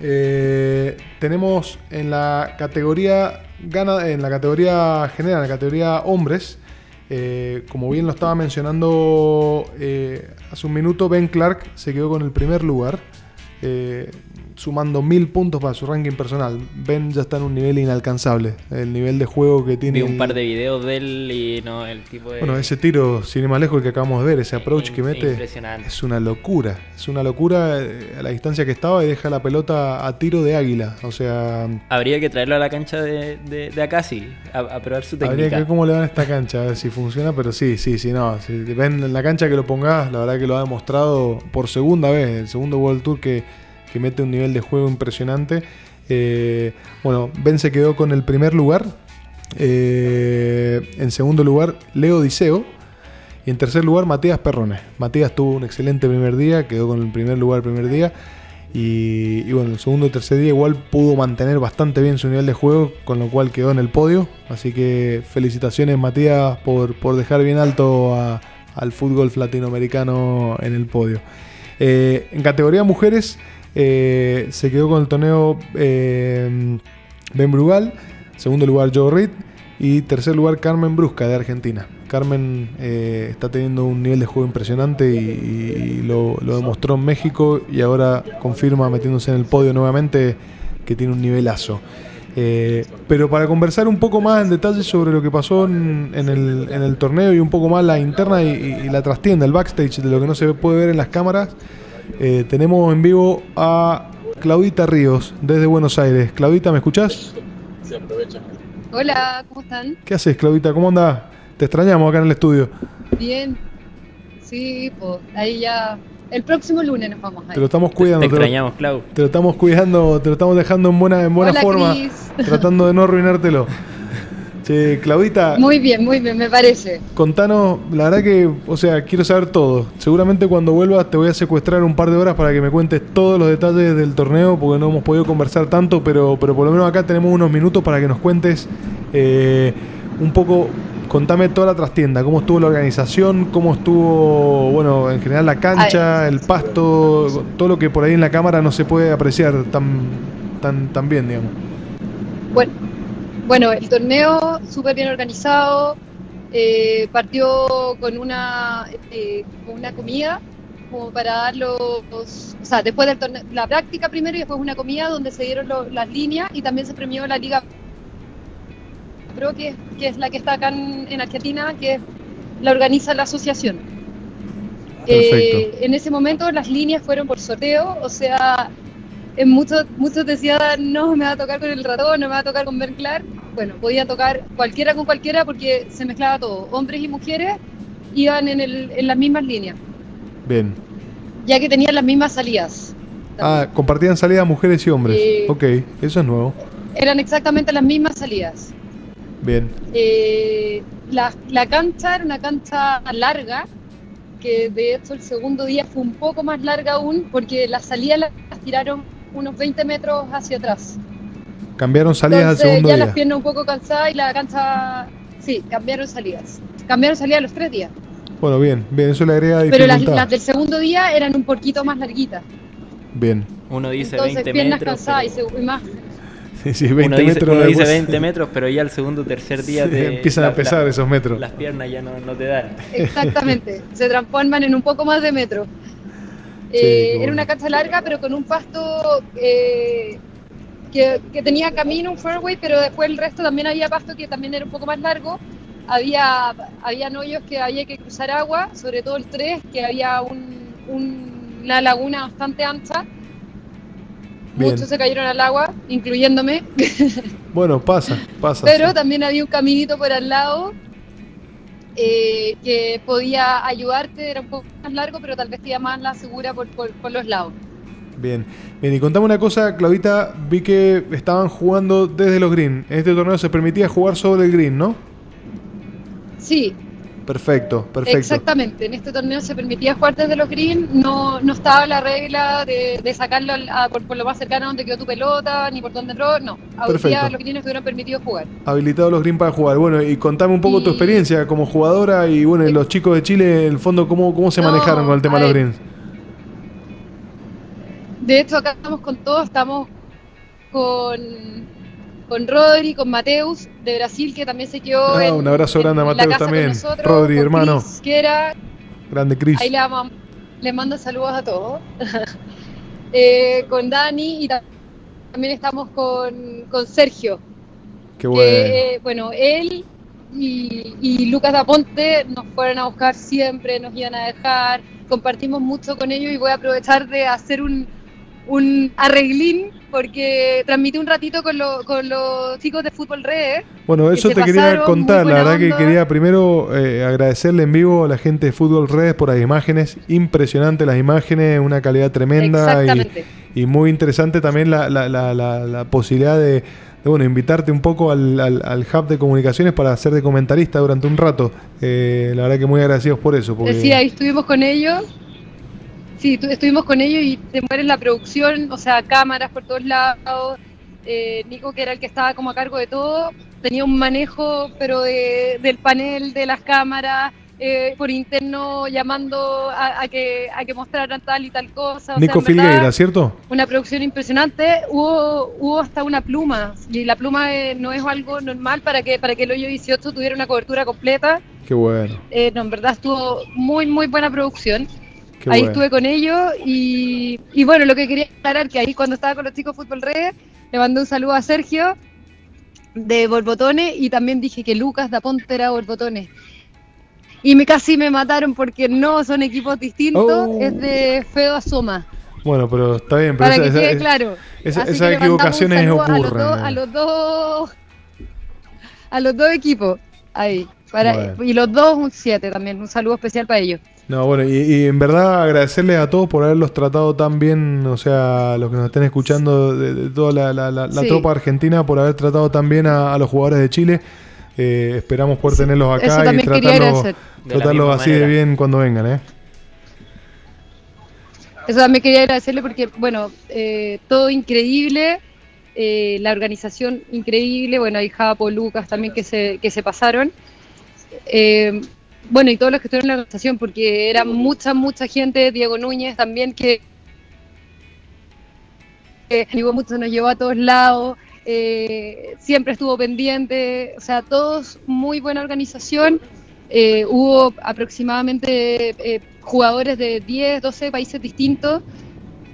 Eh, tenemos en la categoría gana, en la categoría general, en la categoría hombres, eh, como bien lo estaba mencionando eh, hace un minuto, Ben Clark se quedó con el primer lugar sumando mil puntos para su ranking personal. Ben ya está en un nivel inalcanzable. El nivel de juego que tiene. Vi un par de videos de él y no, el tipo de. Bueno, ese tiro, sin ir más lejos, que acabamos de ver, ese approach que mete. Es una locura. Es una locura eh, a la distancia que estaba y deja la pelota a tiro de águila. O sea. Habría que traerlo a la cancha de, de, acá, sí, a, probar su técnica. Habría que ver cómo le van a esta cancha, a ver si funciona, pero sí, sí, sí, no. Si ven en la cancha que lo pongas, la verdad que lo ha demostrado por segunda vez, el segundo World Tour que que mete un nivel de juego impresionante. Eh, bueno, Ben se quedó con el primer lugar. Eh, en segundo lugar, Leo Diceo. Y en tercer lugar, Matías Perrone. Matías tuvo un excelente primer día, quedó con el primer lugar el primer día. Y, bueno, el segundo y tercer día igual pudo mantener bastante bien su nivel de juego, con lo cual quedó en el podio. Así que felicitaciones Matías por, dejar bien alto al fútbol latinoamericano en el podio. Eh, en categoría mujeres, eh, se quedó con el torneo eh, Ben Brugal. Segundo lugar Joe Reed. Y tercer lugar Carmen Brusca de Argentina. Carmen eh, está teniendo un nivel de juego impresionante y, lo, demostró en México y ahora confirma metiéndose en el podio nuevamente que tiene un nivelazo. pero para conversar un poco más en detalle sobre lo que pasó en, el, torneo y un poco más la interna y, y, la trastienda, el backstage de lo que no se puede ver en las cámaras, eh, tenemos en vivo a Claudita Ríos desde Buenos Aires. Claudita, ¿me escuchás? Se aprovecha. Hola, ¿cómo están? ¿Qué haces, Claudita? ¿Cómo andás? Te extrañamos acá en el estudio. Bien. Sí, pues ahí ya. El próximo lunes nos vamos a ir. Te lo estamos cuidando. Te, extrañamos, Clau. Te lo estamos cuidando, te lo estamos dejando en buena, en buena forma. Tratando de no arruinártelo. Che, Claudita. Muy bien, muy bien, me parece. Contanos, la verdad que, o sea, quiero saber todo. Seguramente cuando vuelvas te voy a secuestrar un par de horas para que me cuentes todos los detalles del torneo, porque no hemos podido conversar tanto, pero, pero por lo menos acá tenemos unos minutos para que nos cuentes eh, un poco. Contame toda la trastienda, cómo estuvo la organización, cómo estuvo, bueno, en general la cancha, el pasto, todo lo que por ahí en la cámara no se puede apreciar tan, tan, tan bien, digamos. Bueno, bueno, el torneo súper bien organizado, eh, partió con una, eh, una comida como para dar los, o sea, después del torneo, la práctica primero y después una comida donde se dieron las líneas y también se premió la Liga Pro, que, que es la que está acá en, Argentina, que la organiza la asociación. Eh, en ese momento las líneas fueron por sorteo, o sea, en muchos, muchos decían, no, me va a tocar con el ratón, no me va a tocar con Ben Clark. Bueno, podía tocar cualquiera con cualquiera porque se mezclaba todo. Hombres y mujeres iban en, el, en las mismas líneas. Bien. Ya que tenían las mismas salidas. Ah, compartían salidas mujeres y hombres. ok, eso es nuevo. Eran exactamente las mismas salidas. Bien. Eh, la, la cancha era una cancha larga, que de hecho el segundo día fue un poco más larga aún, porque las salidas las tiraron unos 20 metros hacia atrás. Cambiaron salidas al segundo ya día. las piernas un poco cansadas y la cancha... Sí, cambiaron salidas. Cambiaron salidas los tres días. Bueno, bien, bien, eso le agrega dificultad. Pero las, del segundo día eran un poquito más larguitas. Bien. Uno dice Entonces, 20 piernas cansadas y, más... Sí, sí, 20 uno dice, metros. Uno dice 20 metros, pero ya el segundo o tercer día te, empiezan a pesar esos metros. Las piernas ya no, no te dan. Exactamente, [laughs] se transforman en un poco más de metro. Eh, era una cancha larga, pero con un pasto eh, que, tenía camino, un fairway, pero después el resto también había pasto que también era un poco más largo. Había, había hoyos que había que cruzar agua, sobre todo el 3, que había una laguna bastante ancha. Muchos se cayeron al agua, incluyéndome. [laughs] Bueno, pasa, pasa. Pero también había un caminito por al lado eh, que podía ayudarte, era un poco más largo, pero tal vez te más la segura por, por, los lados. Bien. Bien, y contame una cosa, Claudita, vi que estaban jugando desde los green. En este torneo se permitía jugar sobre el green, ¿no? Sí, Perfecto, perfecto. exactamente. En este torneo se permitía jugar desde los green, no, no estaba la regla de, de sacarlo a- por, por lo más cercano donde quedó tu pelota, ni por donde entró, no. Perfecto. los greens estuvieron permitidos jugar. Habilitados los green para jugar. Bueno, y contame un poco tu experiencia como jugadora y bueno, y los chicos de Chile, en el fondo, ¿cómo, cómo se No, manejaron con el tema de los greens? De hecho, acá estamos con todos, estamos con, con Rodri, con Mateus de Brasil, que también se quedó Ah, en, un abrazo grande a Mateus también. nosotros, Rodri, hermano. Que era Grande Cris. Ahí le, le mando saludos a todos. [laughs] Eh, con Dani y ta- también estamos con, con Sergio. Qué que, bueno. eh, bueno, él y, y Lucas Daponte nos fueron a buscar siempre, nos iban a dejar, compartimos mucho con ellos y voy a aprovechar de hacer un, un arreglín porque transmití un ratito con, lo- con los chicos de Fútbol Red. Bueno, eso te quería contar. La verdad que quería primero eh, agradecerle en vivo a la gente de Fútbol Redes por las imágenes. Impresionante las imágenes, una calidad tremenda Exactamente. y, y muy interesante también la, la- la- la- la posibilidad de, de, bueno, invitarte un poco al, al- al hub de comunicaciones para ser de comentarista durante un rato. Eh, la verdad que muy agradecidos por eso. Porque... Sí, ahí estuvimos con ellos. Sí, tu- estuvimos con ellos y te mueres la producción, o sea, cámaras por todos lados. Eh, Nico, que era el que estaba como a cargo de todo, tenía un manejo, pero de- del panel, de las cámaras, eh, por interno llamando a, a que, a que mostraran tal y tal cosa. o sea, Nico verdad, Filgueira, ¿cierto? Una producción impresionante. Hubo, hubo hasta una pluma, y la pluma eh, no es algo normal para que, para que el hoyo 18 tuviera una cobertura completa. Qué bueno. Eh, no, en verdad estuvo muy, muy buena producción. Qué ahí bueno. estuve con ellos y, y bueno, lo que quería aclarar que ahí cuando estaba con los chicos Fútbol Red, le mandé un saludo a Sergio de Borbotones y también dije que Lucas da Ponte era Borbotones. Y me casi me mataron porque no son equipos distintos, Oh. es de Feo Asoma. Bueno, pero está bien. Pero Para esa- que quede esa- claro. esa- esas equivocaciones a los ocurren. dos- A los dos, a los dos equipos. Ahí. Para, Bueno. Y los dos un 7 también. Un saludo especial para ellos. No, bueno, y, y en verdad agradecerles a todos por haberlos tratado tan bien, o sea, los que nos estén escuchando de, de toda la, la- la- la Sí. tropa argentina, por haber tratado tan bien a, a los jugadores de Chile. Eh, esperamos poder tenerlos acá y tratarlos, tratarlos así de bien cuando vengan, ¿eh? Eso también quería agradecerle porque, bueno, eh, todo increíble, eh, la organización increíble, bueno, hay Japo, Lucas también que se, que se pasaron. Eh, bueno, y todos los que estuvieron en la organización, porque era mucha, mucha gente, Diego Núñez también, que que mucho, nos llevó a todos lados, eh, siempre estuvo pendiente, o sea, todos muy buena organización. Eh, hubo aproximadamente eh, jugadores de 10, 12 países distintos.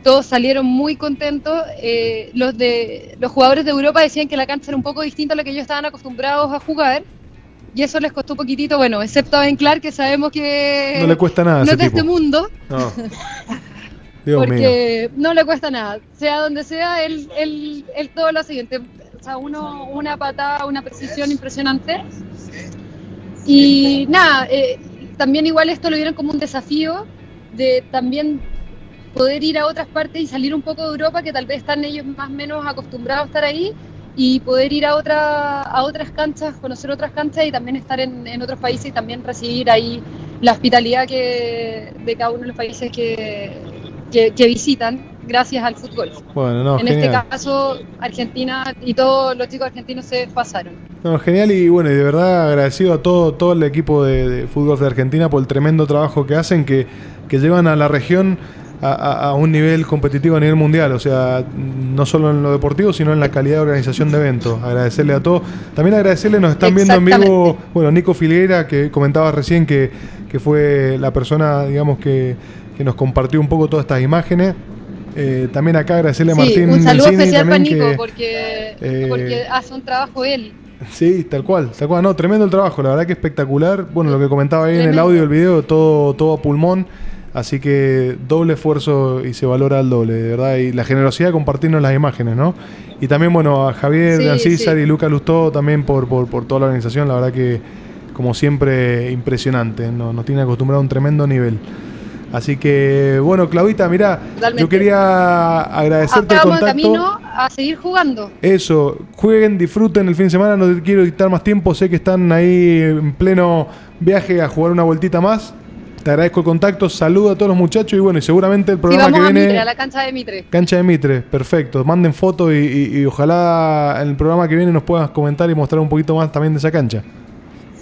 Todos salieron muy contentos. Eh, los, de, los jugadores de Europa decían que la cancha era un poco distinta a lo que ellos estaban acostumbrados a jugar. Y eso les costó un poquitito, bueno, excepto a Ben Clark, que sabemos que No le cuesta nada no ese es de tipo. este mundo. No. [laughs] Dios mío. porque no le cuesta nada. Sea donde sea, él, él, él todo lo siguiente. O sea, uno, una patada, una precisión impresionante. Y nada, eh, también igual esto lo vieron como un desafío de también poder ir a otras partes y salir un poco de Europa, que tal vez están ellos más o menos acostumbrados a estar ahí, y poder ir a, otra, a otras canchas, conocer otras canchas y también estar en, en otros países y también recibir ahí la hospitalidad que, de cada uno de los países que, que, que visitan gracias al fútbol. Bueno, no, en genial. este caso, Argentina y todos los chicos argentinos se pasaron. No, genial y bueno, y de verdad agradecido a todo, todo el equipo de, de fútbol de Argentina por el tremendo trabajo que hacen, que, que llevan a la región a, a- a un nivel competitivo a nivel mundial, o sea, no solo en lo deportivo, sino en la calidad de organización de eventos. Agradecerle a todos. También agradecerle, nos están viendo en vivo, bueno, Nico Filgueira, que comentabas recién que, que fue la persona, digamos, que, que nos compartió un poco todas estas imágenes. Eh, también acá agradecerle a Sí, Martín un saludo especial para Nico que- porque, eh, porque hace un trabajo él. Sí, tal cual, tal cual. No, tremendo el trabajo, la verdad que espectacular. Bueno, lo que comentaba ahí en el Tremendo. audio del video, todo, todo a pulmón. Así que doble esfuerzo y se valora al doble, de verdad. Y la generosidad de compartirnos las imágenes, ¿no? Y también, bueno, a Javier, Sí, Dan César sí. y Lucas Lustó también por, por, por toda la organización. La verdad que, como siempre, impresionante. ¿no? Nos tiene acostumbrado a un tremendo nivel. Así que, bueno, Claudita, mira, yo quería agradecerte el contacto. camino a seguir jugando. Eso, jueguen, disfruten el fin de semana, no te quiero quitar más tiempo, sé que están ahí en pleno viaje a jugar una vueltita más. Te agradezco el contacto, saludo a todos los muchachos y bueno, y seguramente el programa vamos que a viene... Mitre, a la cancha de Mitre. Cancha de Mitre, perfecto. Manden fotos y, y- y ojalá en el programa que viene nos puedas comentar y mostrar un poquito más también de esa cancha.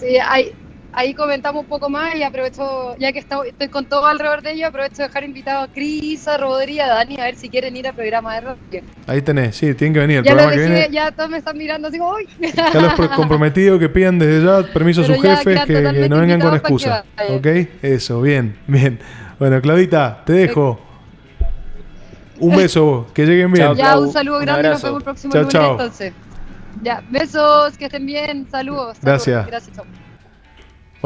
Sí, ahí, ahí comentamos un poco más y aprovecho, ya que está- estoy con todo alrededor de ello, aprovecho de dejar invitado a Cris, a Rodri, a Dani, a ver si quieren ir al programa de radio. Ahí tenés, sí, tienen que venir. El Ya programa que todos me están mirando así como, ¡uy! ya los pro- comprometidos que pidan desde ya permiso a sus ya jefes que, no vengan con excusa. ¿Ok? Eso, bien, bien. Bueno, Claudita, te dejo. Un beso, que lleguen bien. ya, un saludo grande y nos vemos el próximo Chao, lunes chao. entonces. Ya, besos, que estén bien, saludos. saludos. Gracias. Gracias, chao.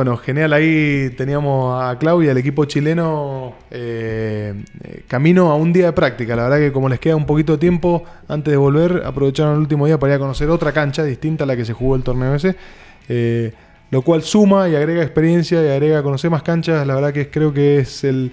Bueno, genial, ahí teníamos a Claudia, el equipo chileno, eh, eh, camino a un día de práctica. La verdad que como les queda un poquito de tiempo antes de volver, aprovecharon el último día para ir a conocer otra cancha distinta a la que se jugó el torneo ese. eh, lo cual suma y agrega experiencia y agrega conocer más canchas. La verdad que creo que es el,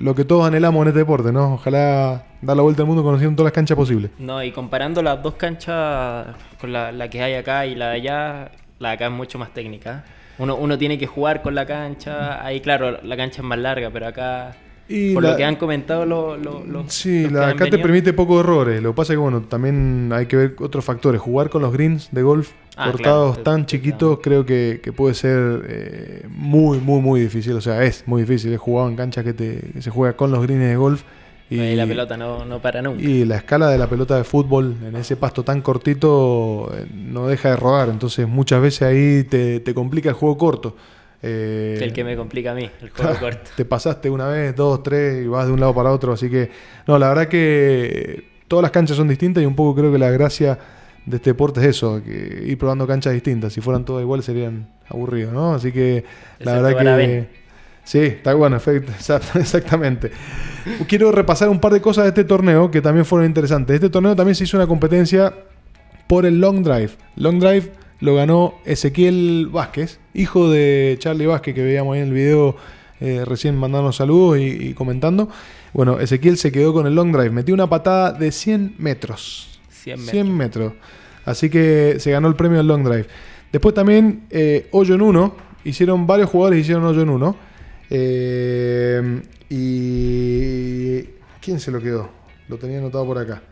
lo que todos anhelamos en este deporte, ¿no? Ojalá dar la vuelta al mundo conociendo todas las canchas posibles. No, y comparando las dos canchas con la que hay acá y la de allá, la de acá es mucho más técnica. Uno, uno tiene que jugar con la cancha. Ahí, claro, la cancha es más larga, pero acá, Y por la- lo que han comentado los, los, los- Sí, la, acá te permite pocos errores. Lo que pasa es que, bueno, también hay que ver otros factores. Jugar con los greens de golf Ah, cortados claro. tan chiquitos creo que, que puede ser eh, muy, muy, muy difícil. O sea, es muy difícil. He jugado en canchas que, te- que se juega con los greens de golf. Y, Y la pelota no, no para nunca. y la escala de la pelota de fútbol en ese pasto tan cortito eh, no deja de rodar. Entonces, muchas veces ahí te, te complica el juego corto. Eh, El que me complica a mí, el juego [laughs] corto. te pasaste una vez, dos, tres y vas de un lado para otro. Así que, no, la verdad que todas las canchas son distintas y un poco creo que la gracia de este deporte es eso, que ir probando canchas distintas. Si fueran todas iguales serían aburridos, ¿no? Así que la verdad que... Sí, está [laughs] bueno, exactamente. Quiero repasar un par de cosas de este torneo que también fueron interesantes. Este torneo también se hizo una competencia por el long drive. Long drive lo ganó Ezequiel Vázquez, hijo de Charlie Vázquez, que veíamos ahí en el video eh, recién mandando saludos y, y comentando. Bueno, Ezequiel se quedó con el long drive. Metió una patada de 100 metros. 100 metros. 100 metros. Así que se ganó el premio del long drive. Después también eh, hoyo en uno. Hicieron varios jugadores hicieron hoyo en uno. Eh, y ¿quién se lo quedó? Lo tenía anotado por acá.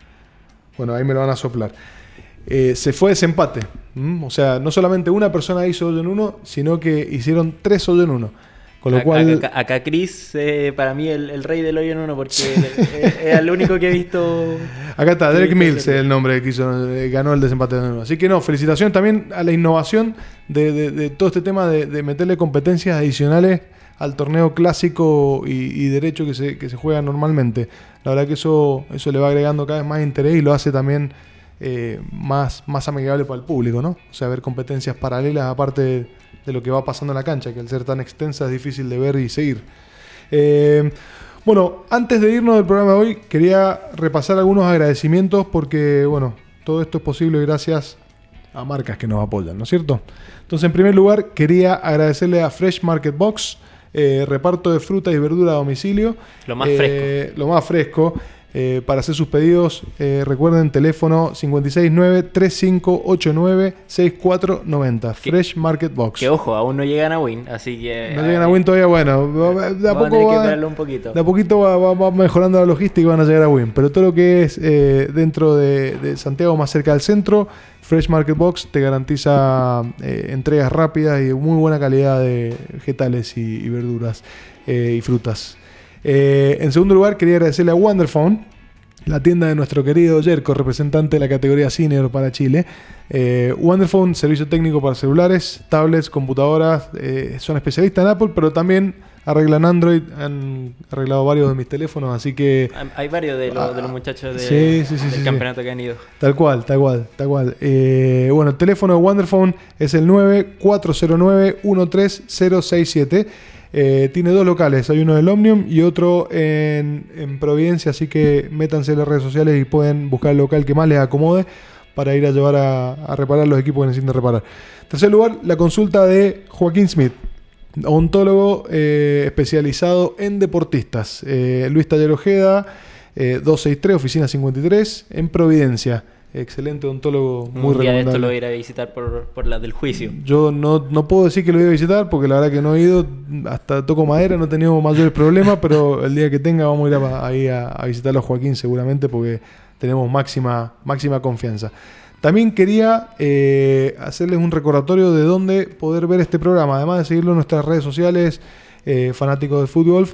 Bueno, ahí me lo van a soplar. Eh, se fue desempate. O sea, no solamente una persona hizo hoyo en uno, sino que hicieron tres hoyo en uno. Con lo Acá- cual, Acá, acá Chris, eh, para mí, el, el rey del hoyo en uno, porque es es el único que he visto. [laughs] Acá está, Derek Mills, hacerlo. el nombre que hizo, eh, ganó el desempate de nuevo. Así que no, felicitaciones también a la innovación de, de- de todo este tema de, de meterle competencias adicionales al torneo clásico y, derecho que se, que se juega normalmente. La verdad que eso, eso le va agregando cada vez más interés y lo hace también eh, más, más amigable para el público, ¿no? O sea, ver competencias paralelas aparte de, de lo que va pasando en la cancha, que al ser tan extensa es difícil de ver y seguir. Eh, bueno, antes de irnos del programa de hoy, quería repasar algunos agradecimientos porque, bueno, todo esto es posible gracias a marcas que nos apoyan, ¿no es cierto? Entonces, en primer lugar, quería agradecerle a Fresh Market Box, eh, reparto de frutas y verduras a domicilio. Lo más Eh, Lo más fresco. Eh, para hacer sus pedidos, eh, recuerden teléfono 569-3589-6490. Fresh Market Box. Que ojo, aún no llegan a Win, así que. No llegan a Win todavía, bueno, de a poco que va, un poquito. de a poquito va, va- va mejorando la logística y van a llegar a Win. Pero todo lo que es eh, dentro de, de Santiago, más cerca del centro, Fresh Market Box te garantiza eh, entregas rápidas y muy buena calidad de vegetales y, verduras eh, y frutas. Eh, en segundo lugar, quería agradecerle a Wonderphone, la tienda de nuestro querido Jerko, representante de la categoría senior para Chile. Wonderphone, servicio técnico para celulares, tablets, computadoras. son especialistas en Apple, pero también arreglan Android. Han arreglado varios de mis teléfonos, así que Hay- varios de, los- de los muchachos de- Sí, sí, sí, del campeonato que han ido. Tal cual, tal cual, tal cual. Eh, bueno, el teléfono de Wonderphone es el 9409-13067. Eh, tiene dos locales, hay uno del Omnium y otro en, en Providencia, así que métanse en las redes sociales y pueden buscar el local que más les acomode para ir a llevar a, a reparar los equipos que necesiten reparar. Tercer lugar, la consulta de Joaquín Smith. Ontólogo eh, especializado en deportistas. Eh, Luis Taller Ojeda, eh, 263, oficina 53, en Providencia. Excelente odontólogo, muy Un día de esto lo voy a ir a visitar por, por la del juicio. Yo no, no puedo decir que lo voy a visitar porque la verdad que no he ido, hasta toco madera, no he tenido mayores problemas, pero el día que tenga vamos a ir a- ahí a, a visitarlo a Joaquín seguramente porque tenemos máxima, máxima confianza. También quería eh, hacerles un recordatorio de dónde poder ver este programa, además de seguirlo en nuestras redes sociales, eh, fanáticos de fútbol.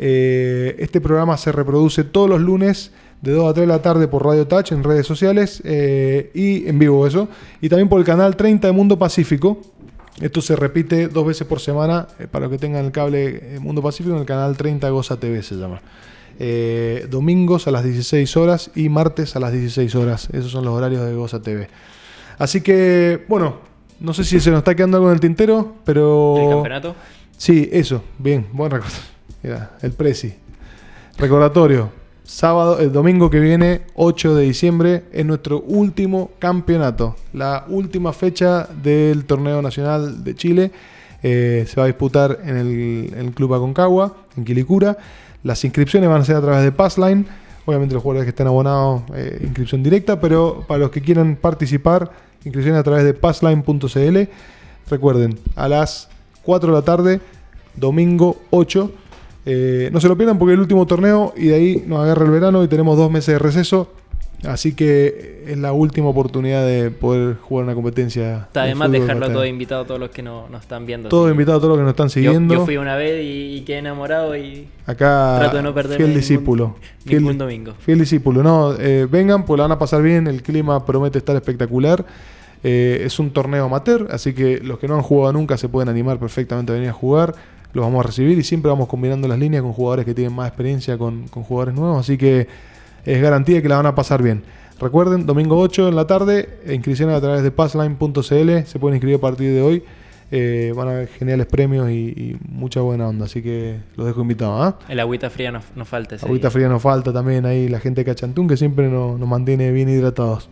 eh, este programa se reproduce todos los lunes de 2 a 3 de la tarde por Radio Touch en redes sociales y en vivo eso. Y también por el canal 30 de Mundo Pacífico. Esto se repite dos veces por semana para los que tengan el cable Mundo Pacífico en el canal 30 Goza TV se llama. Eh, domingos a las 16 horas y martes a las 16 horas. Esos son los horarios de Goza TV. Así que, bueno, no sé si se nos está quedando algo en el tintero, pero... ¿El campeonato? Sí, eso, bien, buen recordatorio. Mira, el Prezi. Recordatorio. Sábado, el domingo que viene, 8 de diciembre, es nuestro último campeonato. La última fecha del torneo nacional de Chile. Eh, se va a disputar en el, en el Club Aconcagua, en Quilicura. Las inscripciones van a ser a través de Passline. Obviamente los jugadores que estén abonados, eh, inscripción directa, pero para los que quieran participar, inscripciones a través de passline.cl. Recuerden, a las 4 de la tarde, domingo 8. Eh, no se lo pierdan porque es el último torneo y de ahí nos agarra el verano y tenemos dos meses de receso. Así que es la última oportunidad de poder jugar una competencia. Está de además dejarlo a todos invitados, todos los que no- nos están viendo. Todos invitados, todos los que nos están siguiendo. Yo, fui una vez y, y quedé enamorado y Acá, trato de no perder fiel ningún- discípulo. ningún domingo. Fiel discípulo. No, eh, vengan, pues la van a pasar bien. El clima promete estar espectacular. Eh, es un torneo amateur, así que los que no han jugado nunca se pueden animar perfectamente a venir a jugar. Los vamos a recibir y siempre vamos combinando las líneas con jugadores que tienen más experiencia con, con jugadores nuevos. Así que es garantía que la van a pasar bien. Recuerden, domingo 8 en la tarde, inscripciones a través de passline.cl. Se pueden inscribir a partir de hoy. Eh, van a haber geniales premios y, y mucha buena onda. Así que los dejo invitados. ¿ah? El agüita fría nos, nos falta ese Agüita día. fría nos falta también ahí la gente de Cachantún que siempre nos, nos mantiene bien hidratados.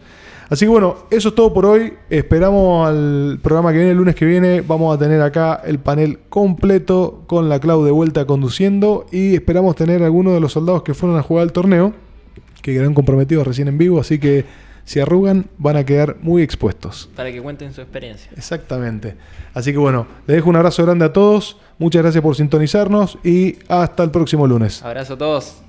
Así que bueno, eso es todo por hoy. Esperamos al programa que viene el lunes que viene. Vamos a tener acá el panel completo con la Clau de vuelta conduciendo y esperamos tener algunos de los soldados que fueron a jugar el torneo que quedaron comprometidos recién en vivo. Así que si arrugan van a quedar muy expuestos. Para que cuenten su experiencia. Exactamente. Así que bueno, les dejo un abrazo grande a todos. Muchas gracias por sintonizarnos y hasta el próximo lunes. Abrazo a todos.